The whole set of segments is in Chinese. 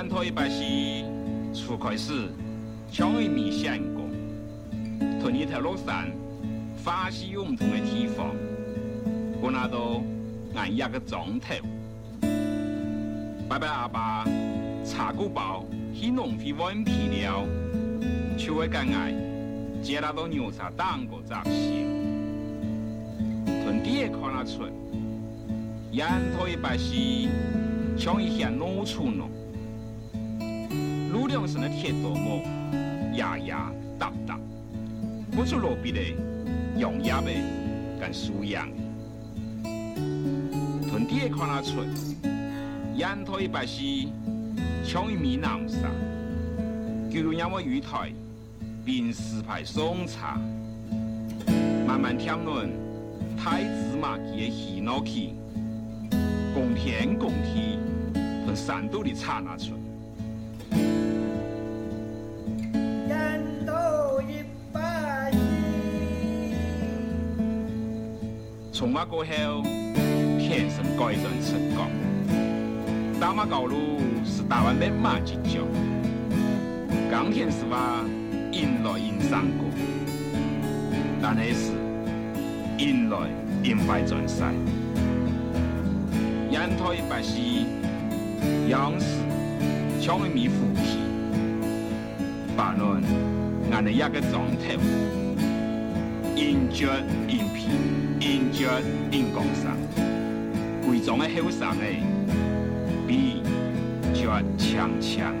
烟头一把吸，初开始，像一面相公，同一条路上，欢喜有唔同嘅地方，我那都按一个钟头。拜拜阿爸，茶谷包去农会换皮了，就会跟爱接那到牛茶当个杂事。屯地看那出，烟头一把吸，像一向农村咯。路两上的铁道木，压压搭搭，不出路边的用压的跟输样。屯地也看那出。烟台白是像一面南山，叫人让我鱼台并石牌送茶，慢慢听论太子马鸡的喜闹起，公天公地从山肚里插拿出。过后，天生改正成功。大马高路是台湾的马吉角，钢铁是话引来引上过，但那是引来引坏转世。烟台白是样式像一面虎皮，白论俺的一个状态，引脚引皮，引脚引光上，贵重的后上诶。比叫强强。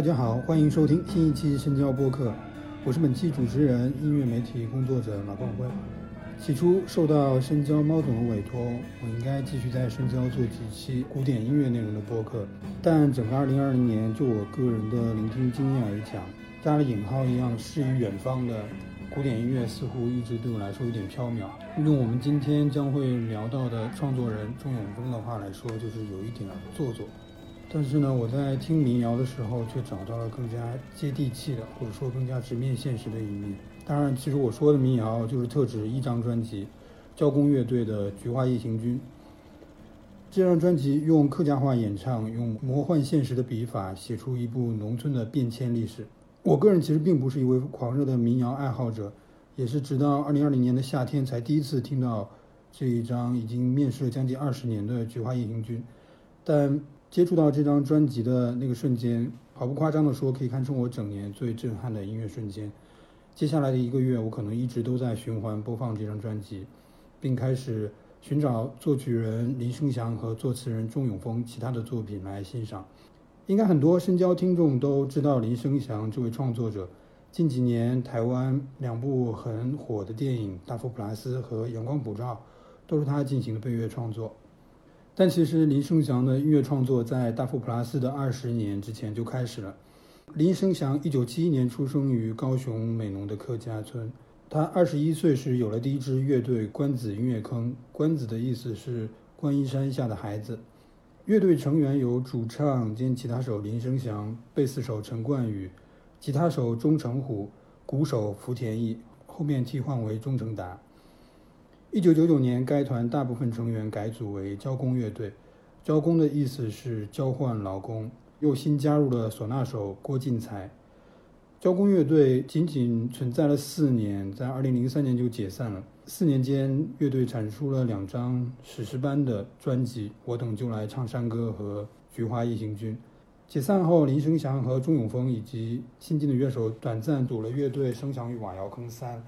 大家好，欢迎收听新一期深交播客，我是本期主持人、音乐媒体工作者马冠辉。起初受到深交猫总的委托，我应该继续在深交做几期古典音乐内容的播客，但整个2020年，就我个人的聆听经验而讲，加了引号一样诗与远方的古典音乐，似乎一直对我来说有点飘渺。用我们今天将会聊到的创作人钟永峰的话来说，就是有一点做作。但是呢，我在听民谣的时候，却找到了更加接地气的，或者说更加直面现实的一面。当然，其实我说的民谣就是特指一张专辑，交工乐队的《菊花夜行军》。这张专辑用客家话演唱，用魔幻现实的笔法写出一部农村的变迁历史。我个人其实并不是一位狂热的民谣爱好者，也是直到二零二零年的夏天才第一次听到这一张已经面世了将近二十年的《菊花夜行军》，但。接触到这张专辑的那个瞬间，毫不夸张地说，可以堪称我整年最震撼的音乐瞬间。接下来的一个月，我可能一直都在循环播放这张专辑，并开始寻找作曲人林生祥和作词人钟永峰其他的作品来欣赏。应该很多深交听众都知道林生祥这位创作者，近几年台湾两部很火的电影《大佛普拉斯》和《阳光普照》，都是他进行的配乐创作。但其实林生祥的音乐创作在大佛普拉斯的二十年之前就开始了。林生祥一九七一年出生于高雄美浓的客家村，他二十一岁时有了第一支乐队关子音乐坑，关子的意思是观音山下的孩子。乐队成员有主唱兼吉他手林生祥、贝斯手陈冠宇、吉他手钟成虎、鼓手福田义，后面替换为钟成达。一九九九年，该团大部分成员改组为交工乐队，交工的意思是交换劳工，又新加入了唢呐手郭进才。交工乐队仅仅存在了四年，在二零零三年就解散了。四年间，乐队产出了两张史诗般的专辑《我等就来唱山歌》和《菊花夜行军》。解散后，林生祥和钟永峰以及新进的乐手短暂组了乐队“声响与瓦窑坑三”，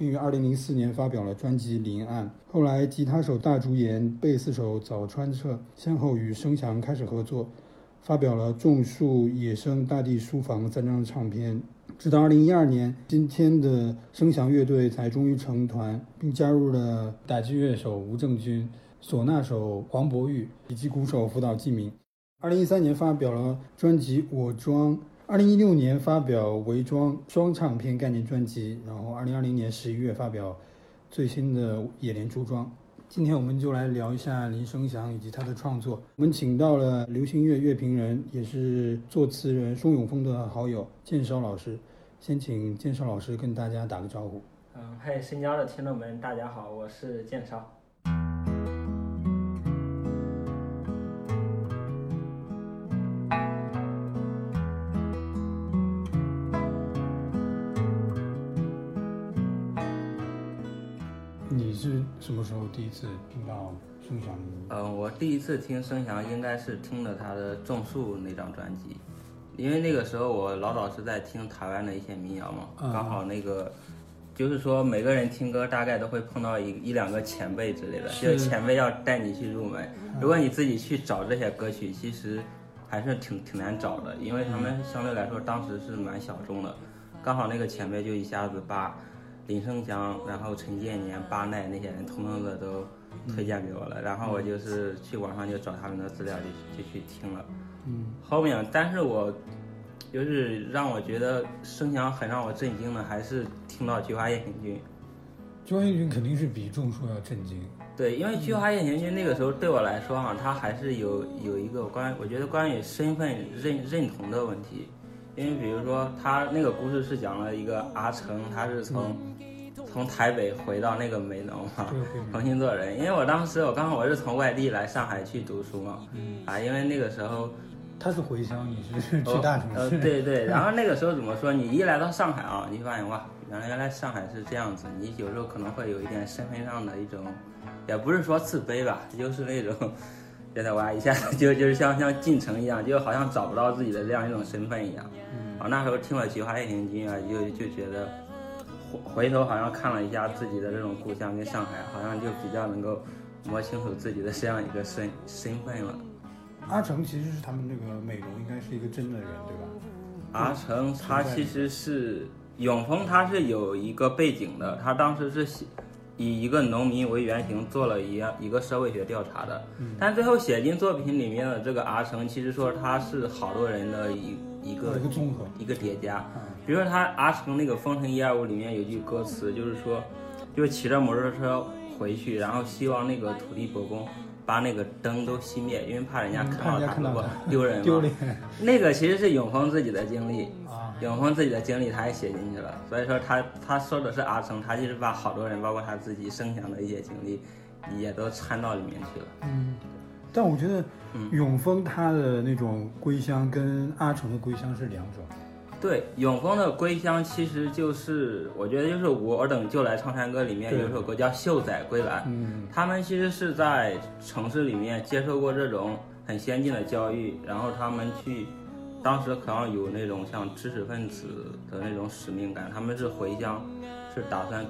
并于二零零四年发表了专辑《临岸》。后来，吉他手大竹岩、贝斯手早川彻先后与生祥开始合作，发表了《种树》《野生》《大地书房》三张唱片。直到二零一二年，今天的声响乐队才终于成团，并加入了打击乐手吴正军、唢呐手黄博玉以及鼓手福岛纪明。二零一三年发表了专辑《我装》，二零一六年发表《伪装》双唱片概念专辑，然后二零二零年十一月发表最新的《野莲珠庄》。今天我们就来聊一下林生祥以及他的创作。我们请到了流行乐乐评人，也是作词人钟永峰的好友建少老师。先请建少老师跟大家打个招呼。嗯，嗨，深交的听众们，大家好，我是建少。什么时候第一次听到孙翔？嗯，我第一次听孙翔应该是听了他的《种树》那张专辑。因为那个时候我老早是在听台湾的一些民谣嘛，刚好那个，就是说每个人听歌大概都会碰到一一两个前辈之类的，就前辈要带你去入门。如果你自己去找这些歌曲，其实还是挺挺难找的，因为他们相对来说当时是蛮小众的。刚好那个前辈就一下子把林生祥、然后陈建年、巴奈那些人通通的都推荐给我了，然后我就是去网上就找他们的资料，就就去听了。嗯，后面，但是我就是让我觉得生祥很让我震惊的，还是听到《菊花夜行军》。《菊花夜行军》肯定是比《种树》要震惊。对，因为《菊花夜行军》那个时候对我来说哈，它还是有有一个关，我觉得关于身份认认同的问题。因为比如说，他那个故事是讲了一个阿成，他是从从台北回到那个美浓嘛，重新做人。因为我当时我刚好我是从外地来上海去读书嘛，啊，因为那个时候。他是回乡，你是去大城市。呃，对对。然后那个时候怎么说？你一来到上海啊，你发现哇，原来原来上海是这样子。你有时候可能会有一点身份上的一种，也不是说自卑吧，就是那种觉得哇，一下 就就是像像进城一样，就好像找不到自己的这样一种身份一样。啊，那时候听了《菊花夜行军》啊，就就觉得回回头好像看了一下自己的这种故乡跟上海，好像就比较能够摸清楚自己的这样一个身身份了。阿成其实是他们那个美容，应该是一个真的人，对吧？阿成他其实是永丰，他是有一个背景的，他当时是以一个农民为原型做了一样一个社会学调查的，但最后写进作品里面的这个阿成，其实说他是好多人的一一个一个综合一个叠加。比如说他阿成那个《封神一二五》里面有句歌词，就是说，就是骑着摩托车回去，然后希望那个土地伯公。把那个灯都熄灭，因为怕人家看到他过丢人 丢脸。那个其实是永峰自己的经历，永峰自己的经历他也写进去了。所以说他他说的是阿成，他就是把好多人，包括他自己生前的一些经历，也都掺到里面去了。嗯，但我觉得永峰他的那种归乡跟阿成的归乡是两种。对，永丰的归乡其实就是，我觉得就是我等就来唱山歌里面有一首歌叫《秀仔归来》，嗯，他们其实是在城市里面接受过这种很先进的教育，然后他们去，当时可能有那种像知识分子的那种使命感，他们是回乡，是打算，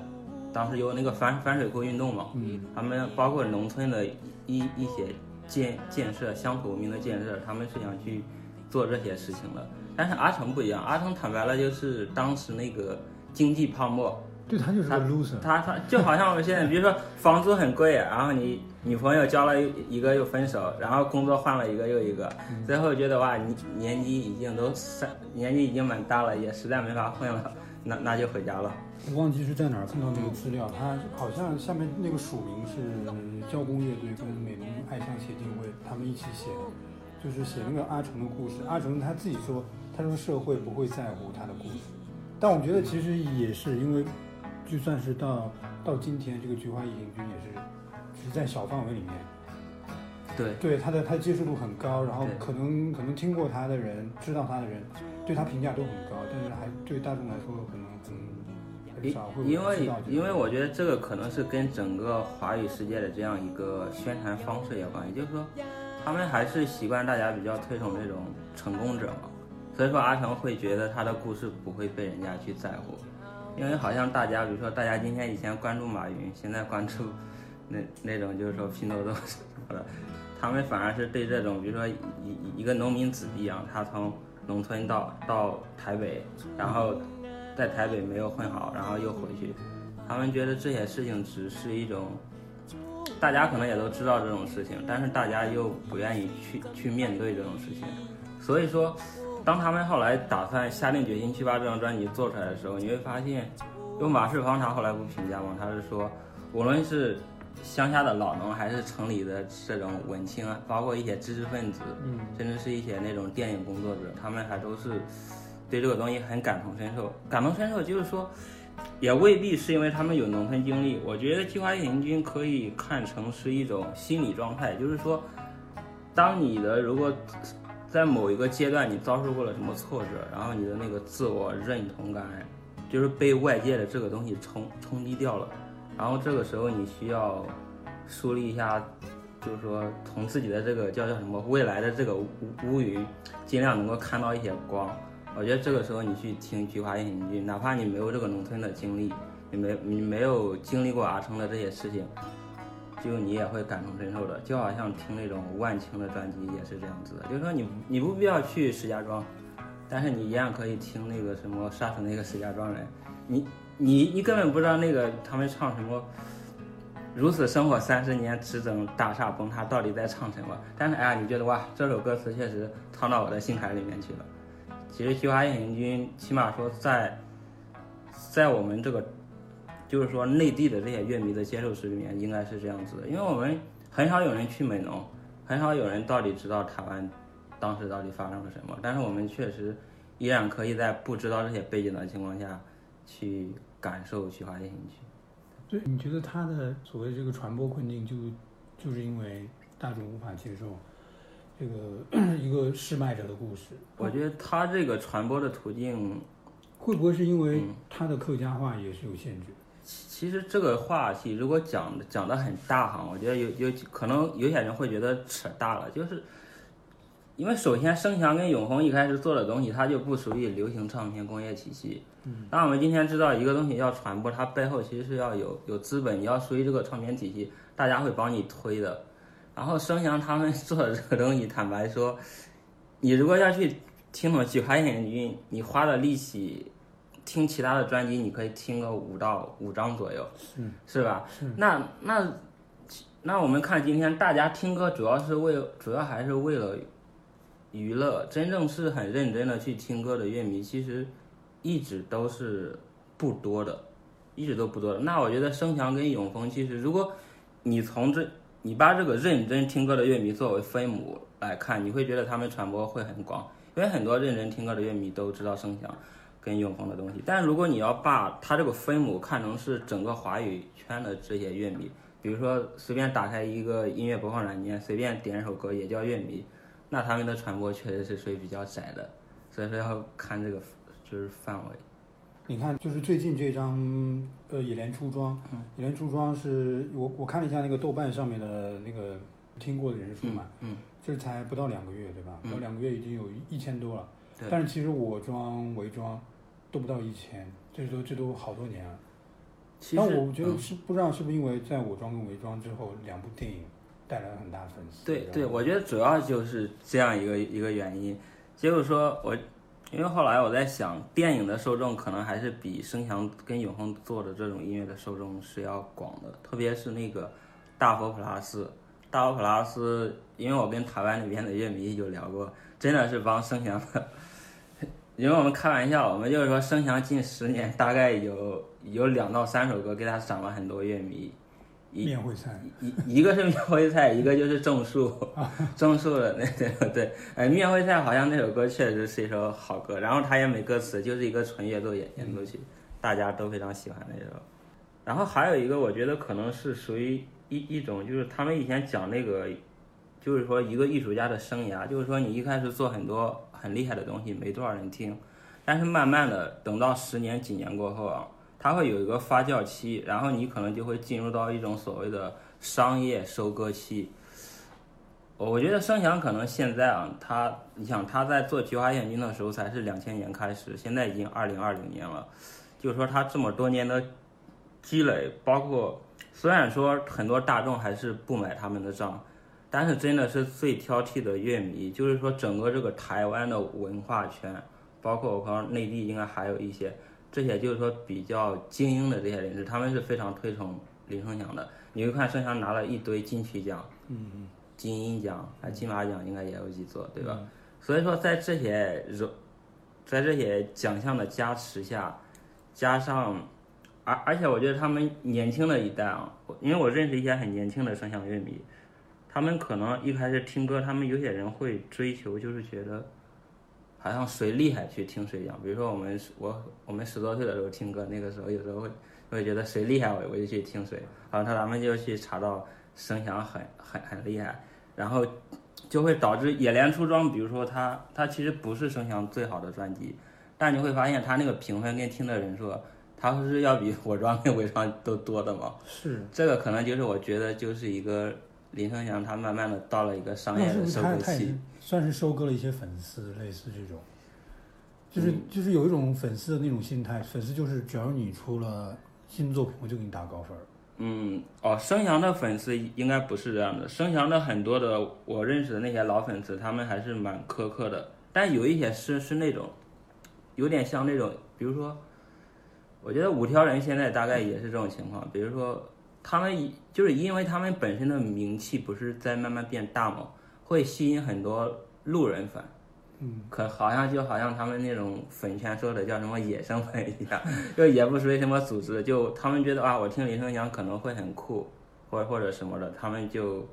当时有那个反反水库运动嘛，嗯，他们包括农村的一一些建建设乡土文明的建设，他们是想去做这些事情的。但是阿成不一样，阿成坦白了就是当时那个经济泡沫，对他就是个 loser，他他就好像我们现在，比如说房租很贵，然后你女朋友交了一个又分手，然后工作换了一个又一个，最后觉得哇，你年纪已经都三年纪已经蛮大了，也实在没法混了，那那就回家了。我忘记是在哪儿看到那个资料，他好像下面那个署名是交工乐队跟美浓爱乡协进会他们一起写的，就是写那个阿成的故事。阿成他自己说，他说社会不会在乎他的故事，但我觉得其实也是因为，就算是到到今天，这个菊花异行军也是，只是在小范围里面。对对，他的他的接受度很高，然后可能可能听过他的人，知道他的人，对他评价都很高，但是还对大众来说可能很很因少会因为因为我觉得这个可能是跟整个华语世界的这样一个宣传方式有关系，就是说他们还是习惯大家比较推崇这种成功者嘛，所以说阿成会觉得他的故事不会被人家去在乎，因为好像大家比如说大家今天以前关注马云，现在关注那那种就是说拼多多什么的，他们反而是对这种比如说一一一个农民子弟啊，他从农村到到台北，然后在台北没有混好，然后又回去，他们觉得这些事情只是一种，大家可能也都知道这种事情，但是大家又不愿意去去面对这种事情，所以说，当他们后来打算下定决心去把这张专辑做出来的时候，你会发现，因为马世芳他后来不评价吗，他是说，无论是乡下的老农，还是城里的这种文青啊，包括一些知识分子，嗯甚至是一些那种电影工作者，他们还都是对这个东西很感同身受。感同身受就是说，也未必是因为他们有农村经历。我觉得《计划夜行军》可以看成是一种心理状态，就是说，当你的如果在某一个阶段你遭受过了什么挫折，然后你的那个自我认同感就是被外界的这个东西冲冲击掉了，然后这个时候你需要梳理一下，就是说从自己的这个叫叫什么未来的这个乌乌云，尽量能够看到一些光。我觉得这个时候你去听《菊花夜行军》，哪怕你没有这个农村的经历，你没你没有经历过阿成的这些事情，就你也会感同身受的。就好像听那种万青的专辑也是这样子的，就是说你你不必要去石家庄，但是你一样可以听那个什么杀死那个石家庄人，你你你根本不知道那个他们唱什么。如此生活三十年，只等大厦崩塌，到底在唱什么？但是哎呀，你觉得哇，这首歌词确实唱到我的心坎里面去了。其实《菊花夜行军》起码说在，在我们这个，就是说内地的这些乐迷的接受史里面，应该是这样子的，因为我们很少有人去美浓，很少有人到底知道台湾当时到底发生了什么，但是我们确实依然可以在不知道这些背景的情况下，去感受《菊花夜行军》。对，你觉得他的所谓这个传播困境就就是因为大众无法接受这个 一个失败者的故事？我觉得他这个传播的途径，会不会是因为他的客家话也是有限制？其实这个话题如果讲讲的很大哈，我觉得有有可能有些人会觉得扯大了，就是因为首先声翔跟永恒一开始做的东西，它就不属于流行唱片工业体系。嗯，那我们今天知道一个东西要传播，它背后其实是要有有资本，你要属于这个唱片体系，大家会帮你推的。然后声翔他们做的这个东西，坦白说，你如果要去听懂《菊花夜行军》，你花的力气听其他的专辑，你可以听个五到五张左右，是是吧？那那那我们看今天大家听歌主要是为主要还是为了娱乐，真正是很认真的去听歌的乐迷，其实一直都是不多的，一直都不多的。那我觉得生强跟永丰，其实如果你从这你把这个认真听歌的乐迷作为分母来看，你会觉得他们传播会很广，因为很多认真听歌的乐迷都知道声翔跟永恒的东西。但如果你要把它这个分母看成是整个华语圈的这些乐迷，比如说随便打开一个音乐播放软件，随便点一首歌也叫乐迷，那他们的传播确实是属于比较窄的，所以说要看这个就是范围。你看，就是最近这张呃《野莲出庄》，野莲出庄》是我我看了一下那个豆瓣上面的那个听过的人数嘛，嗯，这才不到两个月，对吧？不到两个月已经有一千多了。对但是其实我装、伪装都不到一千，这都这都好多年了。其实但我觉得嗯是不知道是不是因为在我装跟伪装之后，两部电影带来了很大的粉丝。对对，我觉得主要就是这样一个一个原因，结果说我，因为后来我在想，电影的受众可能还是比声翔跟永恒做的这种音乐的受众是要广的，特别是那个大佛普拉斯，大佛普拉斯，因为我跟台湾那边的乐迷有聊过，真的是帮声翔的因为我们开玩笑，我们就是说生祥近十年大概有有两到三首歌给他涨了很多乐迷。一面会菜，一一个是面会菜，一个就是种树，种树的那对对，哎，面会菜好像那首歌确实是一首好歌，然后它也没歌词，就是一个纯乐奏演演奏曲，大家都非常喜欢那首。然后还有一个，我觉得可能是属于一一种，就是他们以前讲那个，就是说一个艺术家的生涯，就是说你一开始做很多很厉害的东西，没多少人听，但是慢慢的等到十年几年过后啊。它会有一个发酵期，然后你可能就会进入到一种所谓的商业收割期。我觉得声响可能现在啊，他你想他在做菊花眼镜的时候才是两千年开始，现在已经二零二零年了，就是说他这么多年的积累，包括虽然说很多大众还是不买他们的账，但是真的是最挑剔的乐迷，就是说整个这个台湾的文化圈，包括我可能内地应该还有一些。这些就是说比较精英的这些人士，他们是非常推崇林声祥的。你会看声祥拿了一堆金曲奖，嗯，金鹰奖还金马奖应该也有几座，对吧？所以说在这些在这些奖项的加持下，加上而而且我觉得他们年轻的一代啊，因为我认识一些很年轻的声响乐迷，他们可能一开始听歌，他们有些人会追求，就是觉得。好像谁厉害去听谁讲，比如说我们我我们十多岁的时候听歌，那个时候有时候会会觉得谁厉害我我就去听谁，好像他咱们就去查到声响很很很厉害，然后就会导致野莲出装，比如说他他其实不是声响最好的专辑，但你会发现他那个评分跟听的人数，他不是要比 我装跟伪装都多的吗？是这个可能就是我觉得就是一个林生祥他慢慢的到了一个商业的收割期。算是收割了一些粉丝，类似这种，就是就是有一种粉丝的那种心态，粉丝就是只要你出了新作品，我就给你打高分。嗯，哦，生祥的粉丝应该不是这样的，生祥的很多的我认识的那些老粉丝，他们还是蛮苛刻的，但有一些是是那种，有点像那种，比如说，我觉得五条人现在大概也是这种情况，比如说他们就是因为他们本身的名气不是在慢慢变大吗？会吸引很多路人粉，嗯，可好像就好像他们那种粉圈说的叫什么野生粉一样，就也不属于什么组织，就他们觉得啊，我听林声祥可能会很酷，或或者什么的，他们就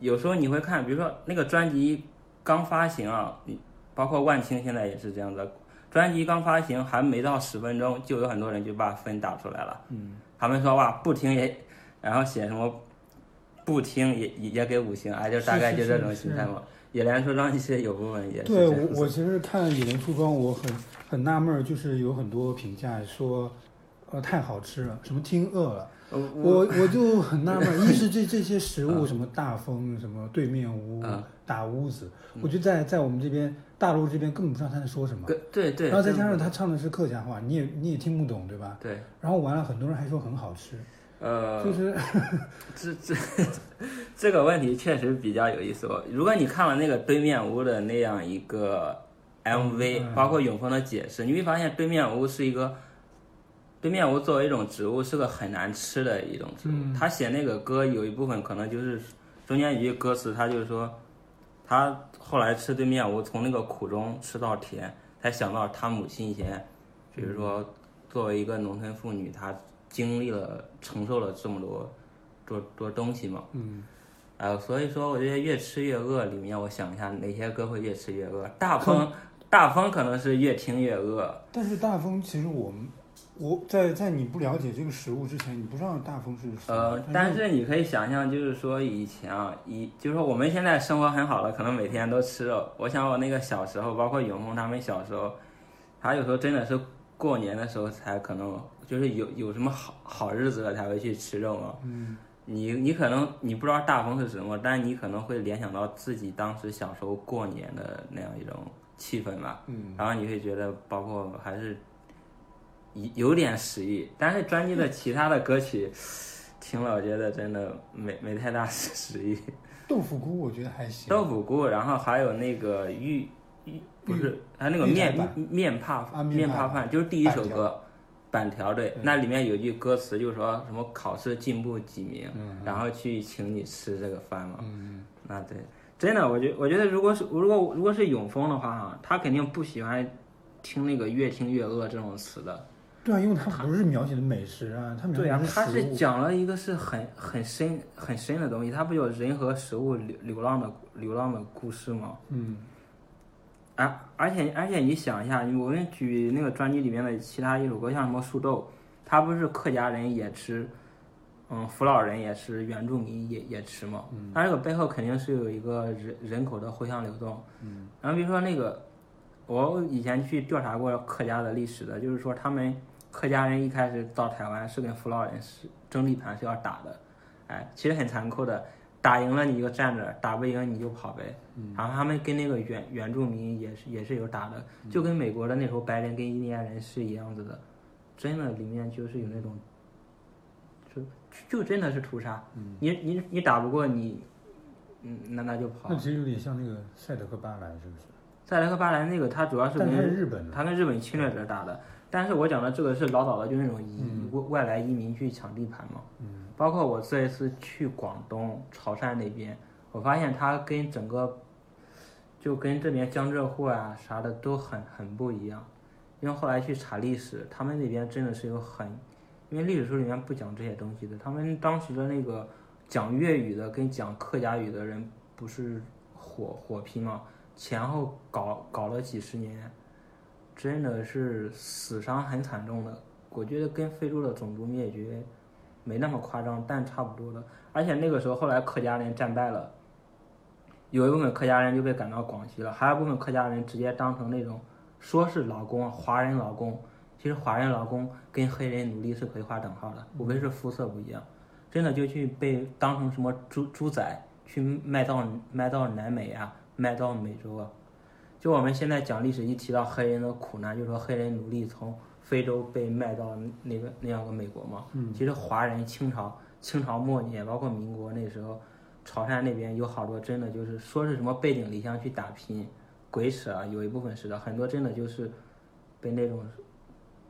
有时候你会看，比如说那个专辑刚发行啊，你包括万青现在也是这样的，专辑刚发行还没到十分钟，就有很多人就把分打出来了，嗯，他们说哇不听也，然后写什么。不听也也给五星，哎，就大概就这种心态嘛。野莲出装一些有部分也是。对我，我其实看野莲出装，我很很纳闷，就是有很多评价说，呃，太好吃了，什么听饿了。我我就很纳闷，一是这这些食物，什么大风，什么对面屋，大屋子，我觉得在在我们这边大陆这边根本不知道他在说什么。对对。然后再加上他唱的是客家话，你也你也听不懂，对吧？对。然后完了，很多人还说很好吃。呃，就是 这这这个问题确实比较有意思。哦如果你看了那个对面屋的那样一个 MV，包括永峰的解释，你会发现对面屋是一个对面屋作为一种植物是个很难吃的一种植物。他写那个歌有一部分可能就是中间一句歌词，他就是说他后来吃对面屋，从那个苦中吃到甜，才想到他母亲以前，比如说作为一个农村妇女，她。经历了承受了这么多多多东西嘛，嗯，呃，所以说我觉得越吃越饿里面，我想一下哪些歌会越吃越饿？大风，大风可能是越听越饿。但是大风其实我们我在在你不了解这个食物之前，你不知道大风是呃，但是你可以想象，就是说以前啊，以就是说我们现在生活很好了，可能每天都吃肉。我想我那个小时候，包括永峰他们小时候，他有时候真的是过年的时候才可能。就是有有什么好好日子了才会去吃肉嘛？嗯，你你可能你不知道大风是什么，但你可能会联想到自己当时小时候过年的那样一种气氛吧。嗯，然后你会觉得，包括还是有有点食欲，但是专辑的其他的歌曲听了，我觉得真的没没太大 食欲。豆腐菇我觉得还行。豆腐菇，然后还有那个玉玉不是，还有那个面面怕面怕饭，就是第一首歌。板条对，那里面有句歌词，就是说什么考试进步几名，然后去请你吃这个饭嘛。嗯那对，真的，我觉我觉得如果是如果如果是永丰的话哈，他肯定不喜欢听那个越听越饿这种词的。对啊，因为他不是描写的美食啊，他描写对啊他是讲了一个是很很深很深的东西，他不有人和食物流流浪的流浪的故事吗？嗯而而且而且你想一下，我们举那个专辑里面的其他一首歌，像什么树豆，它不是客家人也吃，嗯，福佬人也吃，原住民也也吃嘛。它这个背后肯定是有一个人人口的互相流动。嗯，然后比如说那个，我以前去调查过客家的历史的，就是说他们客家人一开始到台湾是跟福佬人是争地盘是要打的，哎，其实很残酷的，打赢了你就站着，打不赢你就跑呗。然后他们跟那个原原住民也是也是有打的，就跟美国的那时候白人跟印第安人是一样子的，真的里面就是有那种，就就真的是屠杀。你你你打不过你，嗯，那那就跑那。其实有点像那个赛德克巴莱，是不是？塞德克巴莱那个他主要是跟是日本的，他跟日本侵略者打的，但是我讲的这个是老早的，就是那种移外外来移民去抢地盘嘛。嗯，包括我这一次去广东潮汕那边，我发现它跟整个，就跟这边江浙沪啊啥的都很很不一样。因为后来去查历史，他们那边真的是有很，因为历史书里面不讲这些东西的，他们当时的那个讲粤语的跟讲客家语的人不是火火拼嘛，前后搞搞了几十年，真的是死伤很惨重的。我觉得跟非洲的种族灭绝没那么夸张，但差不多的。而且那个时候后来客家人战败了，有一部分客家人就被赶到广西了，还有部分客家人直接当成那种说是劳工，华人劳工，其实华人劳工跟黑人奴隶是可以划等号的，无非是肤色不一样。真的就去被当成什么猪猪仔去卖到卖到南美啊，卖到美洲啊。就我们现在讲历史，一提到黑人的苦难，就说黑人奴隶从非洲被卖到那个那样的美国嘛。嗯其实华人清朝清朝末年，包括民国那时候，潮汕那边有好多真的就是说是什么背井离乡去打拼，鬼扯啊！有一部分是的，很多真的就是被那种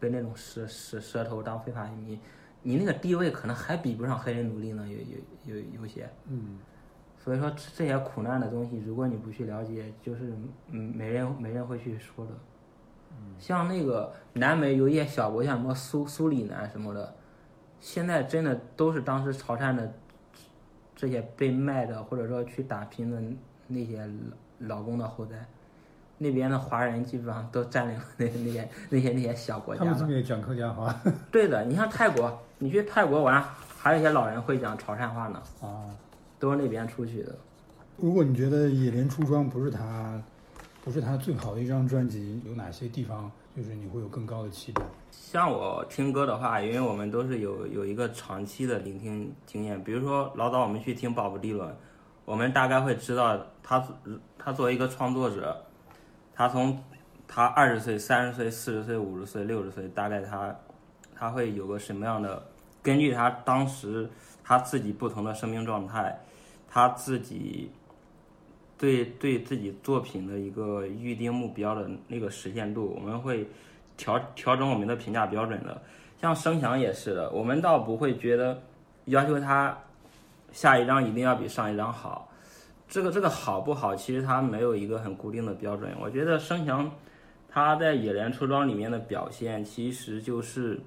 被那种蛇蛇蛇头当非法移民，你那个地位可能还比不上黑人奴隶呢，有有有有些。嗯，所以说这这些苦难的东西，如果你不去了解，就是嗯没人没人会去说的。像那个南美有一些小国，像什么苏苏里南什么的，现在真的都是当时潮汕的这些被卖的或者说去打拼的那些老劳工的后代。那边的华人基本上都占领了那那些那些那些小国家他们了。这边也讲客家话对的，你像泰国，你去泰国玩，还有一些老人会讲潮汕话呢，啊。都是那边出去的。如果你觉得《野莲出庄》不是他，不是他最好的一张专辑，有哪些地方就是你会有更高的期待？像我听歌的话，因为我们都是有有一个长期的聆听经验，比如说老早我们去听鲍勃迪伦，我们大概会知道他他作为一个创作者，他从他二十岁、三十岁、四十岁、五十岁、六十岁，大概他他会有个什么样的，根据他当时他自己不同的生命状态，他自己对对自己作品的一个预定目标的那个实现度，我们会调调整我们的评价标准的。像声响也是的，我们倒不会觉得要求他下一张一定要比上一张好。这个这个好不好，其实它没有一个很固定的标准。我觉得声响他在《野莲出装》里面的表现，其实就是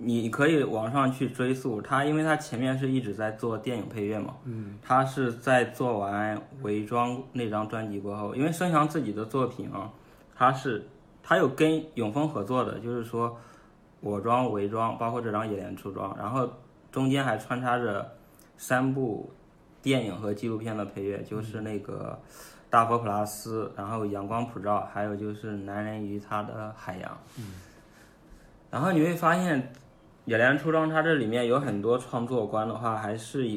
你可以往上去追溯他，因为他前面是一直在做电影配乐嘛，嗯，他是在做完《伪装》那张专辑过后，因为声翔自己的作品啊，他是他有跟永丰合作的，就是说我装、伪装，包括这张《野莲出装》，然后中间还穿插着三部电影和纪录片的配乐，就是那个《大佛普拉斯》，然后《阳光普照》，还有就是《男人与他的海洋》。嗯然后你会发现，《野莲出装》它这里面有很多创作观的话，还是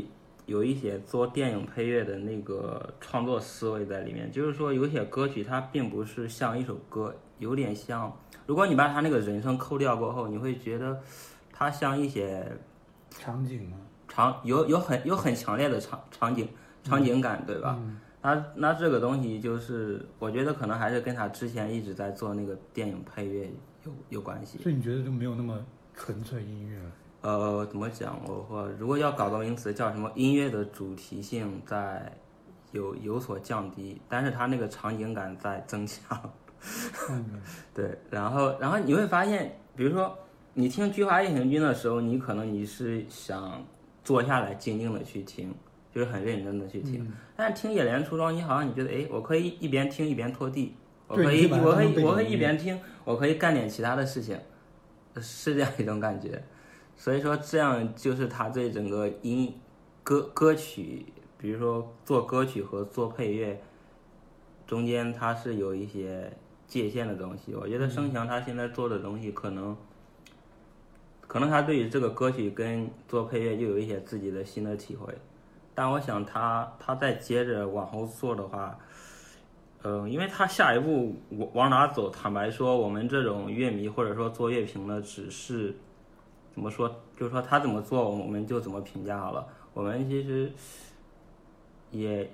有一些做电影配乐的那个创作思维在里面。就是说，有些歌曲它并不是像一首歌，有点像，如果你把它那个人声抠掉过后，你会觉得它像一些场景吗？场有有很有很强烈的场场景场景感，对吧？那那这个东西就是，我觉得可能还是跟他之前一直在做那个电影配乐有有关系。所以你觉得就没有那么纯粹音乐了？呃，怎么讲？我或如果要搞到名词，叫什么音乐的主题性在有有所降低，但是它那个场景感在增强。嗯，对，然后然后你会发现，比如说你听《菊花夜行军》的时候，你可能你是想坐下来静静的去听，就是很认真的去听。嗯但是听《野莲出装》，你好像你觉得，哎，我可以一边听一边拖地，我可以我可以我可以一边听，我可以干点其他的事情，是这样一种感觉。所以说，这样就是他对整个音歌歌曲，比如说做歌曲和做配乐中间，它是有一些界限的东西。我觉得生强他现在做的东西，可能可能他对于这个歌曲跟做配乐就有一些自己的新的体会。但我想他他再接着往后做的话，呃，因为他下一步往往哪走，坦白说，我们这种乐迷或者说做乐评的，只是怎么说，就是说他怎么做，我们就怎么评价好了。我们其实也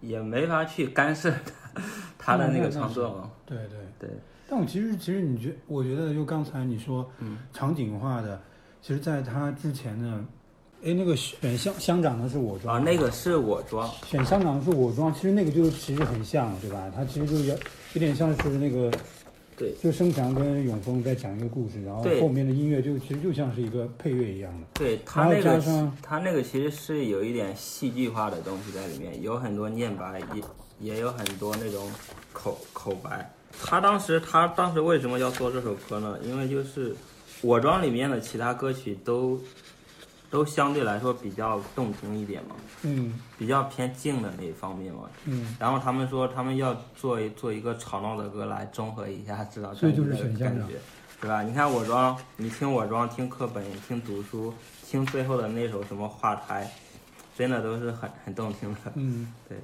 也没法去干涉他他的那个创作嘛。对对对。但我其实其实你觉，我觉得就刚才你说，嗯，场景化的，其实在他之前呢，哎，那个选乡乡长的是我装啊，那个是我装，选乡长的是我装，其实那个就其实很像，对吧？他其实就有有点像是那个，对，就生强跟永峰在讲一个故事，然后后面的音乐就其实就像是一个配乐一样的。对他那个他那个其实是有一点戏剧化的东西在里面，有很多念白，也也有很多那种口口白。他当时他当时为什么要做这首歌呢？因为就是我庄里面的其他歌曲都都相对来说比较动听一点嘛，嗯比较偏静的那一方面嘛。嗯，然后他们说他们要做一做一个吵闹的歌来中和一下这张所以专辑的感觉，对吧？你看我装，你听我装，听课本，听读书，听最后的那首什么画台，真的都是很很动听的。嗯，对，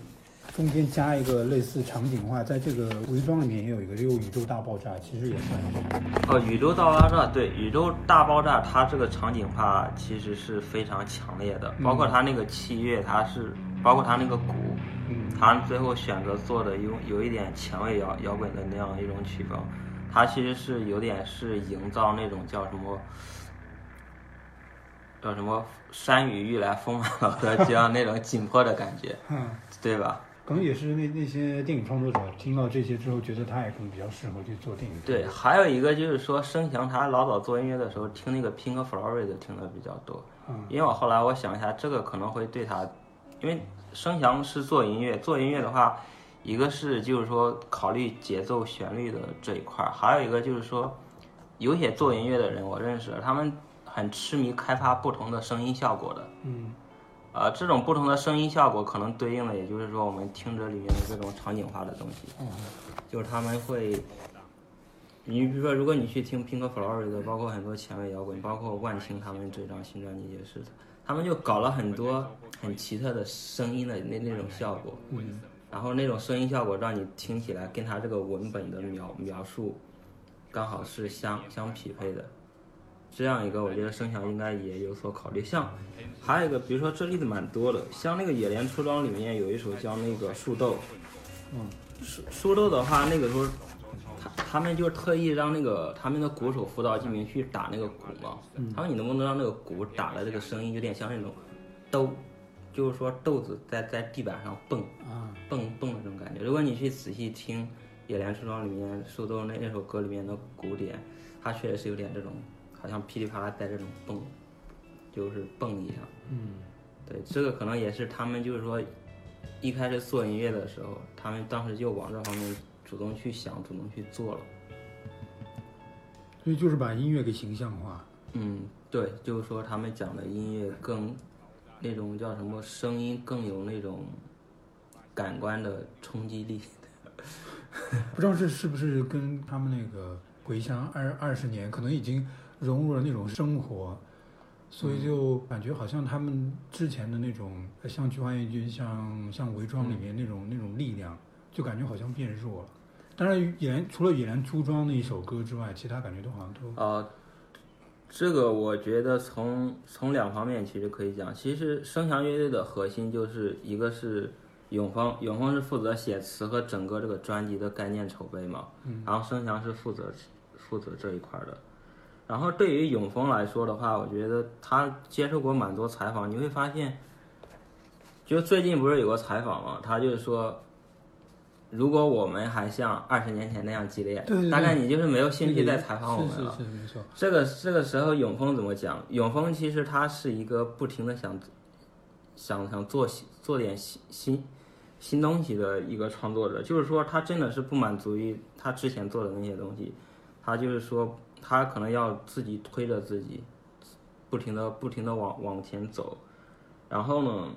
中间加一个类似场景化，在这个伪装里面也有一个六宇宙大爆炸，其实也算是。哦，宇宙大爆炸，对，宇宙大爆炸，它这个场景化其实是非常强烈的，包括它那个器乐，它是包括它那个鼓，嗯它最后选择做的有有一点前卫摇摇滚的那样一种曲风，它其实是有点是营造那种叫什么，叫什么山雨欲来风满楼的这样那种紧迫的感觉，嗯，对吧？可能也是那那些电影创作者听到这些之后，觉得他也可能比较适合去做电影。对，还有一个就是说，生祥他老早做音乐的时候听那个 Pink Floyd 听的比较多，嗯因为我后来我想一下，这个可能会对他，因为生祥是做音乐，做音乐的话，一个是就是说考虑节奏旋律的这一块儿，还有一个就是说，有些做音乐的人我认识，他们很痴迷开发不同的声音效果的，嗯呃，这种不同的声音效果可能对应的也就是说我们听着里面的这种场景化的东西。嗯就是他们会，你比如说，如果你去听 Pink Floyd 的，包括很多前卫摇滚，包括万青他们这张新专辑也是，他们就搞了很多很奇特的声音的那那种效果，嗯然后那种声音效果让你听起来跟他这个文本的描描述刚好是相相匹配的。这样一个，我觉得声响应该也有所考虑。像还有一个，比如说这例子蛮多的，像那个《野莲出装》里面有一首叫那个《树豆》，嗯树树豆的话，那个时候他他们就特意让那个他们的鼓手辅导金明去打那个鼓嘛。他说你能不能让那个鼓打的这个声音有点像那种豆，就是说豆子在在地板上蹦啊蹦蹦的那种感觉。如果你去仔细听《野莲出装》里面树豆那那首歌里面的鼓点，它确实是有点这种好像噼里啪啦在这种蹦，就是蹦一样。嗯对，这个可能也是他们就是说，一开始做音乐的时候，他们当时就往这方面主动去想，主动去做了。所以就是把音乐给形象化。嗯，对，就是说他们讲的音乐更那种叫什么声音更有那种感官的冲击力。不知道是是不是跟他们那个回乡二二十年，可能已经融入了那种生活，所以就感觉好像他们之前的那种，呃像《菊花夜军》、像像《伪装》里面那种、那种力量，就感觉好像变弱了。当然，野兰除了《野兰出装》那一首歌之外，其他感觉都好像都啊，这个我觉得从从两方面其实可以讲，其实声翔乐队的核心就是一个是永峰，永峰是负责写词和整个这个专辑的概念筹备嘛，然后声翔是负责负责这一块儿的。然后对于永丰来说的话，我觉得他接受过蛮多采访，你会发现，就最近不是有个采访嘛，他就是说，如果我们还像二十年前那样激烈，对对对大概你就是没有兴趣再采访我们了。是是是，没错。这个这个时候，永丰怎么讲？永丰其实他是一个不停的想想想做新做点新新新东西的一个创作者，就是说他真的是不满足于他之前做的那些东西，他就是说他可能要自己推着自己，不停的不停的往往前走，然后呢，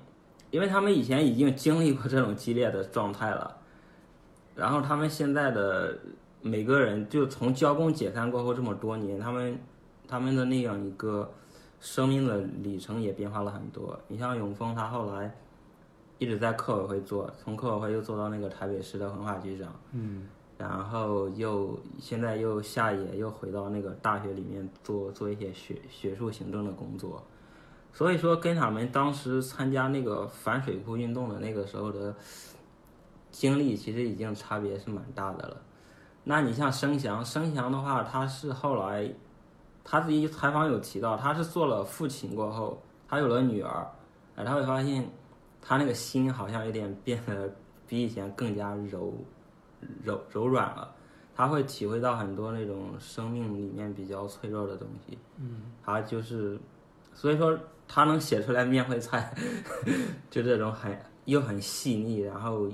因为他们以前已经经历过这种激烈的状态了，然后他们现在的每个人就从交工解散过后这么多年，他们他们的那样一个生命的里程也变化了很多。你像永丰，他后来一直在客委会做，从客委会又做到那个台北市的文化局长，嗯，然后又现在又下野，又回到那个大学里面做做一些学学术行政的工作。所以说，跟他们当时参加那个反水库运动的那个时候的经历，其实已经差别是蛮大的了。那你像生祥，生祥的话，他是后来他自己采访有提到，他是做了父亲过后，他有了女儿，哎，他会发现他那个心好像有点变得比以前更加柔柔柔软了。他会体会到很多那种生命里面比较脆弱的东西。嗯，他就是，所以说他能写出来面会菜，就这种很又很细腻，然后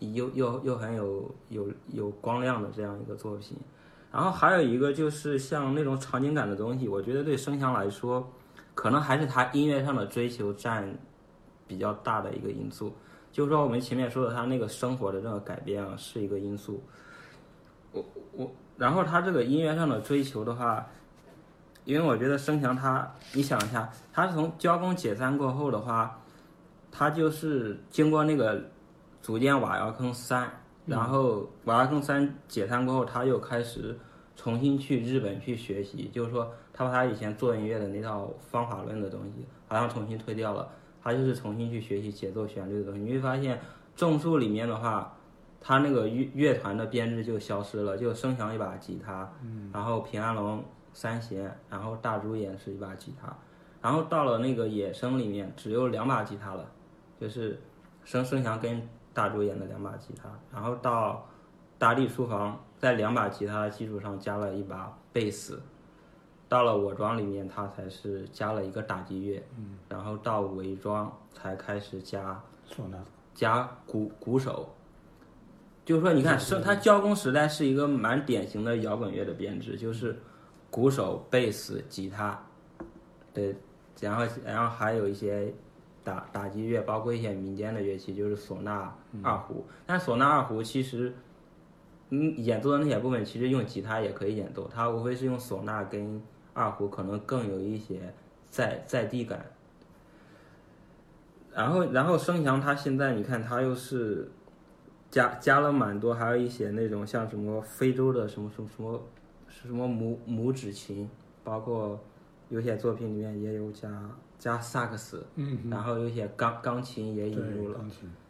又又又很有有有光亮的这样一个作品。然后还有一个就是像那种场景感的东西，我觉得对声响来说，可能还是他音乐上的追求占比较大的一个因素。就是说我们前面说的他那个生活的这个改变啊，是一个因素。我我，然后他这个音乐上的追求的话，因为我觉得生强他，你想一下，他从交工解散过后的话，他就是经过那个组建瓦窑坑三，然后瓦窑坑三解散过后，他又开始重新去日本去学习，就是说他把他以前做音乐的那套方法论的东西，好像重新推掉了，他就是重新去学习节奏旋律的东西。你会发现种树里面的话，他那个乐乐团的编制就消失了，就声响一把吉他，然后平安龙三弦，然后大猪也是一把吉他，然后到了那个野生里面只有两把吉他了，就是声声响跟大猪演的两把吉他，然后到大地书房在两把吉他的基础上加了一把贝斯，到了我庄里面他才是加了一个打击乐，然后到伪装才开始加唢呐，加鼓鼓手，就是说，你看，是它交工时代是一个蛮典型的摇滚乐的编制，就是鼓手、贝斯、吉他，对，然后然后还有一些打打击乐，包括一些民间的乐器，就是唢呐、二胡。但唢呐、二胡其实，嗯，演奏的那些部分其实用吉他也可以演奏，它无非是用唢呐跟二胡可能更有一些在在地感。然后，然后声翔他现在你看他又是加加了蛮多，还有一些那种像什么非洲的什么什么什么什么拇拇指琴，包括有些作品里面也有加加萨克斯，嗯，然后有些钢钢琴也引入了。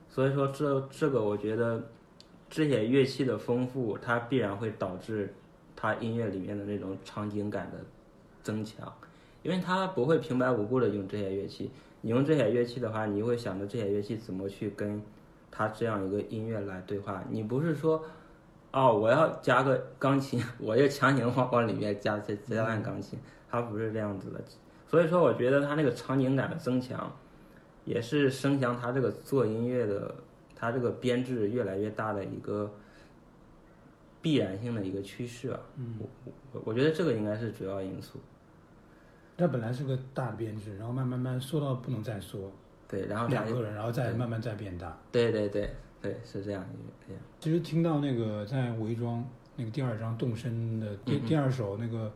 所以说这这个我觉得这些乐器的丰富，它必然会导致它音乐里面的那种场景感的增强，因为他不会平白无故的用这些乐器。你用这些乐器的话，你会想着这些乐器怎么去跟它这样一个音乐来对话。你不是说，哦，我要加个钢琴，我就强行往往里面加加加上钢琴，它不是这样子的。所以说，我觉得它那个场景感的增强，也是声响它这个做音乐的，他这个编制越来越大的一个必然性的一个趋势啊。嗯，我我我觉得这个应该是主要因素。它本来是个大的编制，然后慢慢慢缩到不能再缩，对，然后两个人，然后再慢慢再变大。对对对对，是这样。其实听到那个在伪装那个第二章动身的第、第二首那个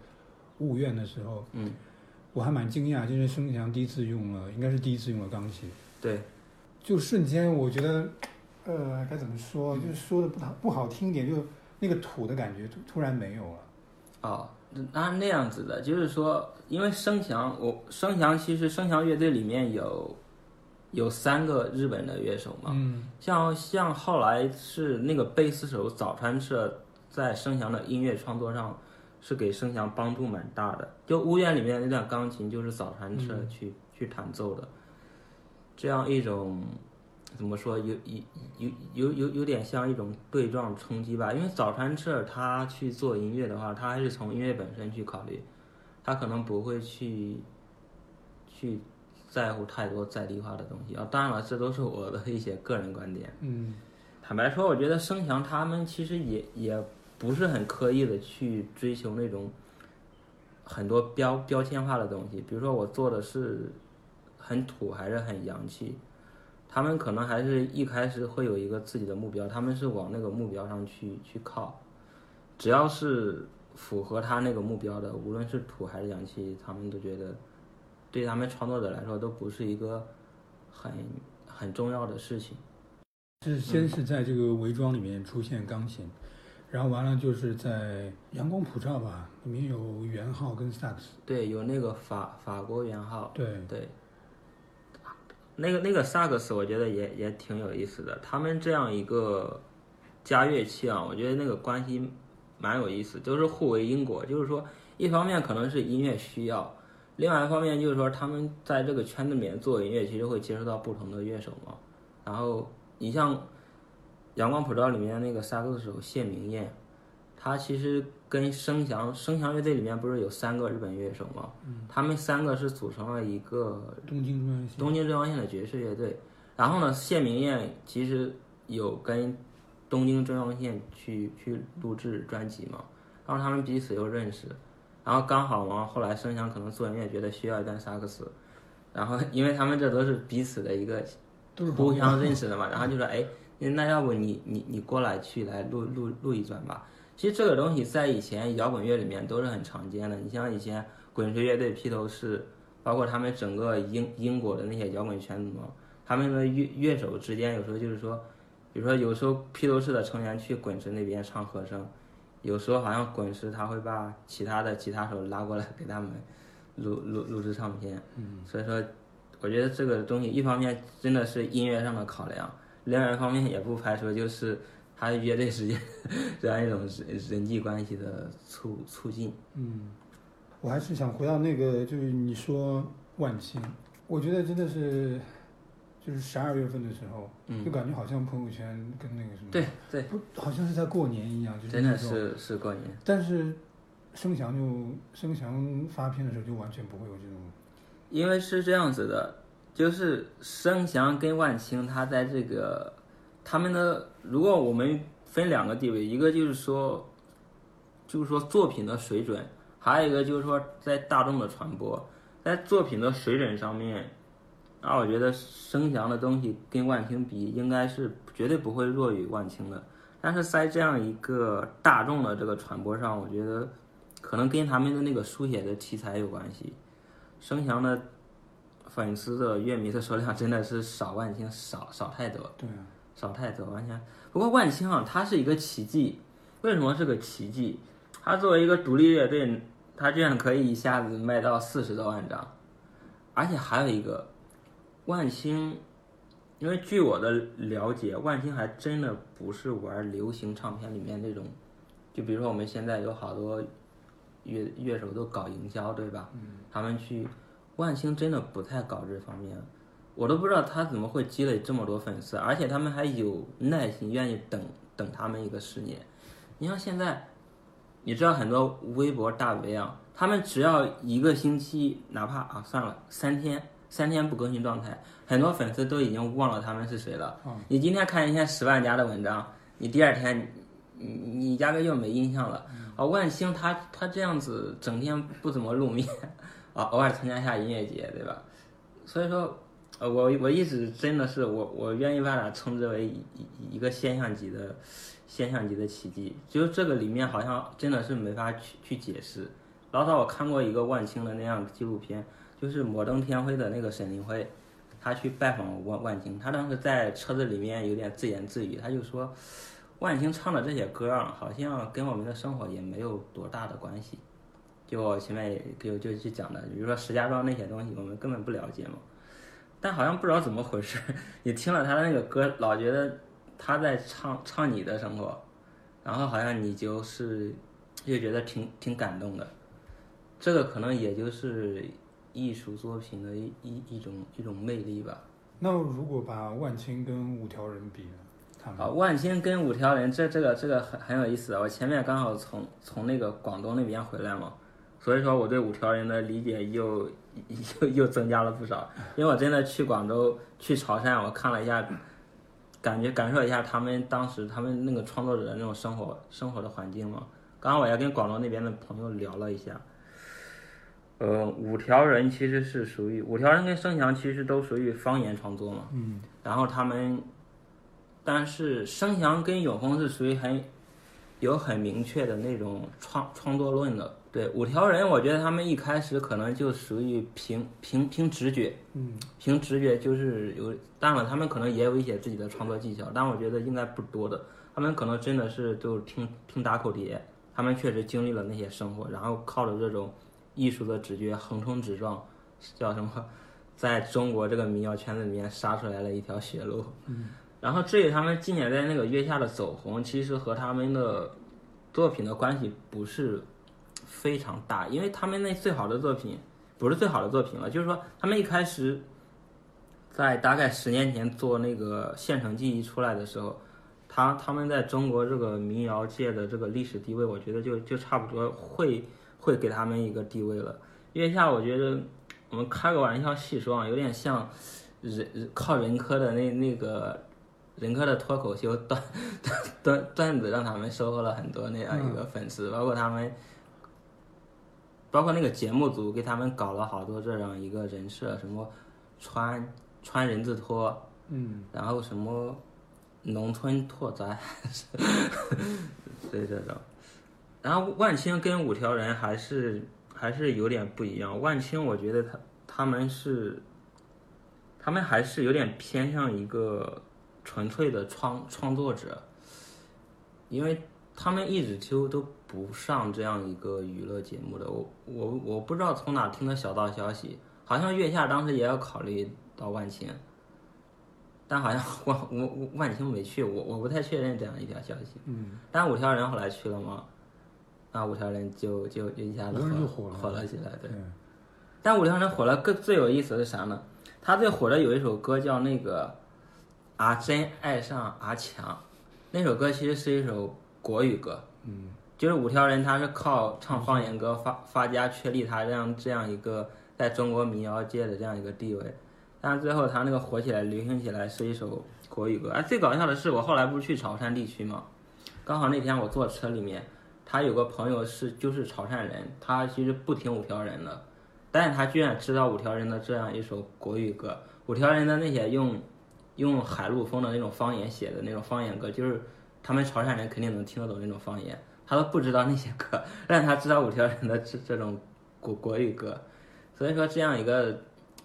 物怨的时候，嗯，我还蛮惊讶，就是孙强第一次用了，应该是第一次用了钢琴，对，就瞬间我觉得，呃，该怎么说，嗯就是说的不好不好听一点，就那个土的感觉突突然没有了。哦，那那样子的，就是说，因为生祥，我生祥其实生祥乐队里面有有三个日本的乐手嘛，嗯像像后来是那个贝斯手早川彻在生祥的音乐创作上是给生祥帮助蛮大的。就屋苑里面那段钢琴就是早川彻去、去弹奏的，这样一种怎么说，有有有有有有点像一种对撞冲击吧。因为早川彻他去做音乐的话，他还是从音乐本身去考虑，他可能不会去去在乎太多在地化的东西啊。当然了，这都是我的一些个人观点。嗯坦白说，我觉得声翔他们其实也也不是很刻意的去追求那种很多标标签化的东西，比如说我做的是很土还是很洋气，他们可能还是一开始会有一个自己的目标，他们是往那个目标上去去靠，只要是符合他那个目标的，无论是土还是氧气，他们都觉得对他们创作者来说都不是一个很很重要的事情。是先是在这个伪装里面出现钢琴，然后完了就是在阳光普照吧，里面有圆号跟萨克斯。对，有那个法法国圆号，对，对，那个那个萨克斯，我觉得也也挺有意思的。他们这样一个加乐器啊，我觉得那个关系蛮有意思，就是互为因果。就是说，一方面可能是音乐需要，另外一方面就是说，他们在这个圈子里面做音乐，其实会接触到不同的乐手嘛。然后你像《阳光普照》里面那个萨克斯手谢明燕，他其实跟声翔声翔乐队里面不是有三个日本乐手吗？他们三个是组成了一个东京中央线。东京中央线的爵士乐队。然后呢，谢明燕其实有跟东京中央线去去录制专辑嘛，然后他们彼此又认识，然后刚好嘛，后来声翔可能做音乐觉得需要一段萨克斯，然后因为他们这都是彼此的一个都是互相认识的嘛，然后就说哎，那要不你你你过来去来录录录一段吧。其实这个东西在以前摇滚乐里面都是很常见的。你像以前滚石乐队、披头士，包括他们整个英英国的那些摇滚圈子嘛，他们的乐乐手之间有时候就是说，比如说有时候披头士的成员去滚石那边唱和声，有时候好像滚石他会把其他的吉他手拉过来给他们录录录制唱片。嗯，所以说，我觉得这个东西一方面真的是音乐上的考量，另外一方面也不排除就是。他乐队之间 这样一种人人际关系的促促进。嗯，我还是想回到那个，就是你说万青，我觉得真的是，就是十二月份的时候，嗯就感觉好像朋友圈跟那个什么，对对，不好像是在过年一样，就是真的是是过年。但是声翔就声翔发片的时候就完全不会有这种，因为是这样子的，就是声翔跟万青他在这个他们的，如果我们分两个地位，一个就是说，就是说作品的水准，还有一个就是说在大众的传播，在作品的水准上面，那我觉得声翔的东西跟万青比，应该是绝对不会弱于万青的。但是在这样一个大众的这个传播上，我觉得可能跟他们的那个书写的题材有关系。声翔的粉丝的乐迷的数量真的是少万青少少太多，对，少太多，完全。不过万青啊，它是一个奇迹。为什么是个奇迹？它作为一个独立乐队，它居然可以一下子卖到四十多万张，而且还有一个，万青，因为据我的了解，万青还真的不是玩流行唱片里面那种，就比如说我们现在有好多乐乐手都搞营销，对吧？嗯。他们去，万青真的不太搞这方面。我都不知道他怎么会积累这么多粉丝，而且他们还有耐心，愿意等等他们一个十年。你像现在，你知道很多微博大 V 啊，他们只要一个星期，哪怕啊算了三天，三天不更新状态，很多粉丝都已经忘了他们是谁了。你今天看一篇十万加的文章，你第二天你你压根就没印象了。啊，万青他他这样子整天不怎么露面，啊，偶尔参加一下音乐节，对吧？所以说。呃，我我一直真的是我我愿意把它称之为一一个现象级的现象级的奇迹，就这个里面好像真的是没法去去解释。老早我看过一个万青的那样纪录片，就是摩登天辉的那个沈凌辉，他去拜访万万青，他当时在车子里面有点自言自语，他就说，万青唱的这些歌啊，好像跟我们的生活也没有多大的关系。就我前面也就就去讲的，比如说石家庄那些东西，我们根本不了解嘛。但好像不知道怎么回事，你听了他的那个歌，老觉得他在唱唱你的生活，然后好像你就是又觉得挺挺感动的。这个可能也就是艺术作品的一一一种一种魅力吧。那如果把万青跟五条人比呢？啊，万青跟五条人，这这个这个很很有意思啊。我前面刚好从从那个广东那边回来嘛，所以说我对五条人的理解又又又增加了不少。因为我真的去广州去潮汕，我看了一下，感觉感受一下他们当时他们那个创作者的那种生活生活的环境嘛。刚刚我也跟广州那边的朋友聊了一下，呃，五条人其实是属于五条人跟声翔其实都属于方言创作嘛，嗯，然后他们，但是声翔跟永丰是属于很有很明确的那种创创作论的。对五条人，我觉得他们一开始可能就属于凭凭凭直觉，嗯，凭直觉就是有，当然他们可能也有一些自己的创作技巧，但我觉得应该不多的。他们可能真的是就听听打口碟，他们确实经历了那些生活，然后靠着这种艺术的直觉横冲直撞，叫什么，在中国这个民谣圈子里面杀出来了一条血路。嗯，然后至于他们今年在那个月下的走红，其实和他们的作品的关系不是非常大，因为他们那最好的作品不是最好的作品了，就是说他们一开始在大概十年前做那个《县城记忆》出来的时候，他他们在中国这个民谣界的这个历史地位，我觉得就就差不多会会给他们一个地位了。月下，我觉得我们开个玩笑细说啊，有点像人靠人科的那那个人科的脱口秀 段段段子，让他们收获了很多那样一个粉丝，包括他们。包括那个节目组给他们搞了好多这样一个人设，什么穿穿人字拖，嗯，然后什么农村拓哉，对这种。然后万青跟五条人还是还是有点不一样。万青我觉得他他们是，他们还是有点偏向一个纯粹的创创作者，因为他们一直就都不上这样一个娱乐节目的。我我我不知道从哪听的小道消息，好像月下当时也要考虑到万青。但好像 万我万青没去，我我不太确认这样一条消息。嗯，但五条人后来去了吗？那五条人就就就一下子火火了火了起来，对。对，但五条人火了，更最有意思的是啥呢？他最火的有一首歌叫那个《阿珍爱上阿强》，那首歌其实是一首国语歌，嗯，就是五条人他是靠唱方言歌发发家确立他这样这样一个在中国民谣界的这样一个地位，但是最后他那个火起来流行起来是一首国语歌。哎，最搞笑的是我后来不是去潮汕地区嘛，刚好那天我坐车里面，他有个朋友是就是潮汕人，他其实不听五条人的，但是他居然知道五条人的这样一首国语歌，五条人的那些用用海陆丰的那种方言写的那种方言歌，就是他们潮汕人肯定能听得懂那种方言，他都不知道那些歌，但他知道五条人的这这种国国语歌，所以说这样一个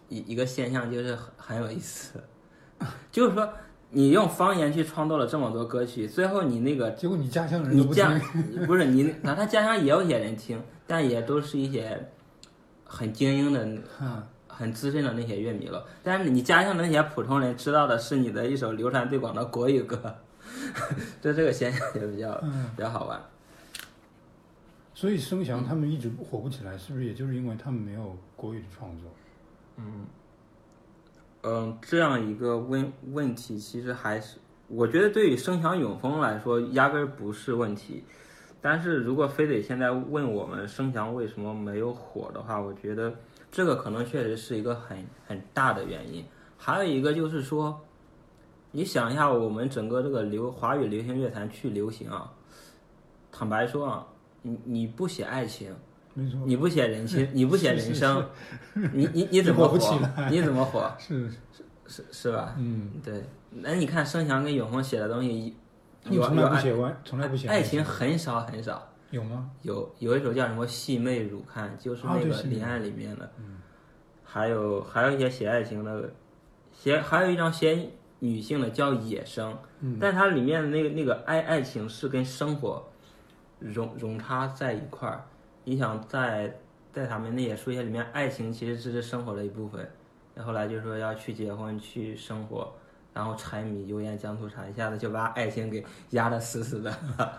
一一个现象就是很很有意思，就是说你用方言去创作了这么多歌曲，最后你那个结果你家乡人都不你家听，不是你，哪怕家乡也有一些人听，但也都是一些很精英的、啊，很资深的那些乐迷了。但是你家乡的那些普通人知道的是你的一首流传最广的国语歌，这这个现象也比较嗯，比较好玩。所以声翔他们一直火不起来，是不是也就是因为他们没有国语的创作？嗯嗯，这样一个问问题，其实还是我觉得对于声翔永丰来说，压根儿不是问题。但是如果非得现在问我们声翔为什么没有火的话，我觉得这个可能确实是一个很很大的原因。还有一个就是说，你想一下，我们整个这个流华语流行乐坛去流行啊，坦白说啊，你你不写爱情，没错，你不写人情，你不写人生，你你你怎么 火不起火来？你怎么火？是，是是吧？嗯，对，那你看盛翔跟永恒写的东西，从来不有写完，从来不写爱情很少很少，有吗？有有一首叫什么《细妹如看》，就是那个啊对细妹李安里面的，嗯还有还有一些写爱情的，写还有一张写女性的叫《野生》，嗯但它里面的那个那个爱爱情是跟生活融融插在一块儿。你想在在他们那些书写里面，爱情其实只是生活的一部分。然后来就说要去结婚去生活，然后柴米油盐酱醋茶，一下子就把爱情给压得死死的，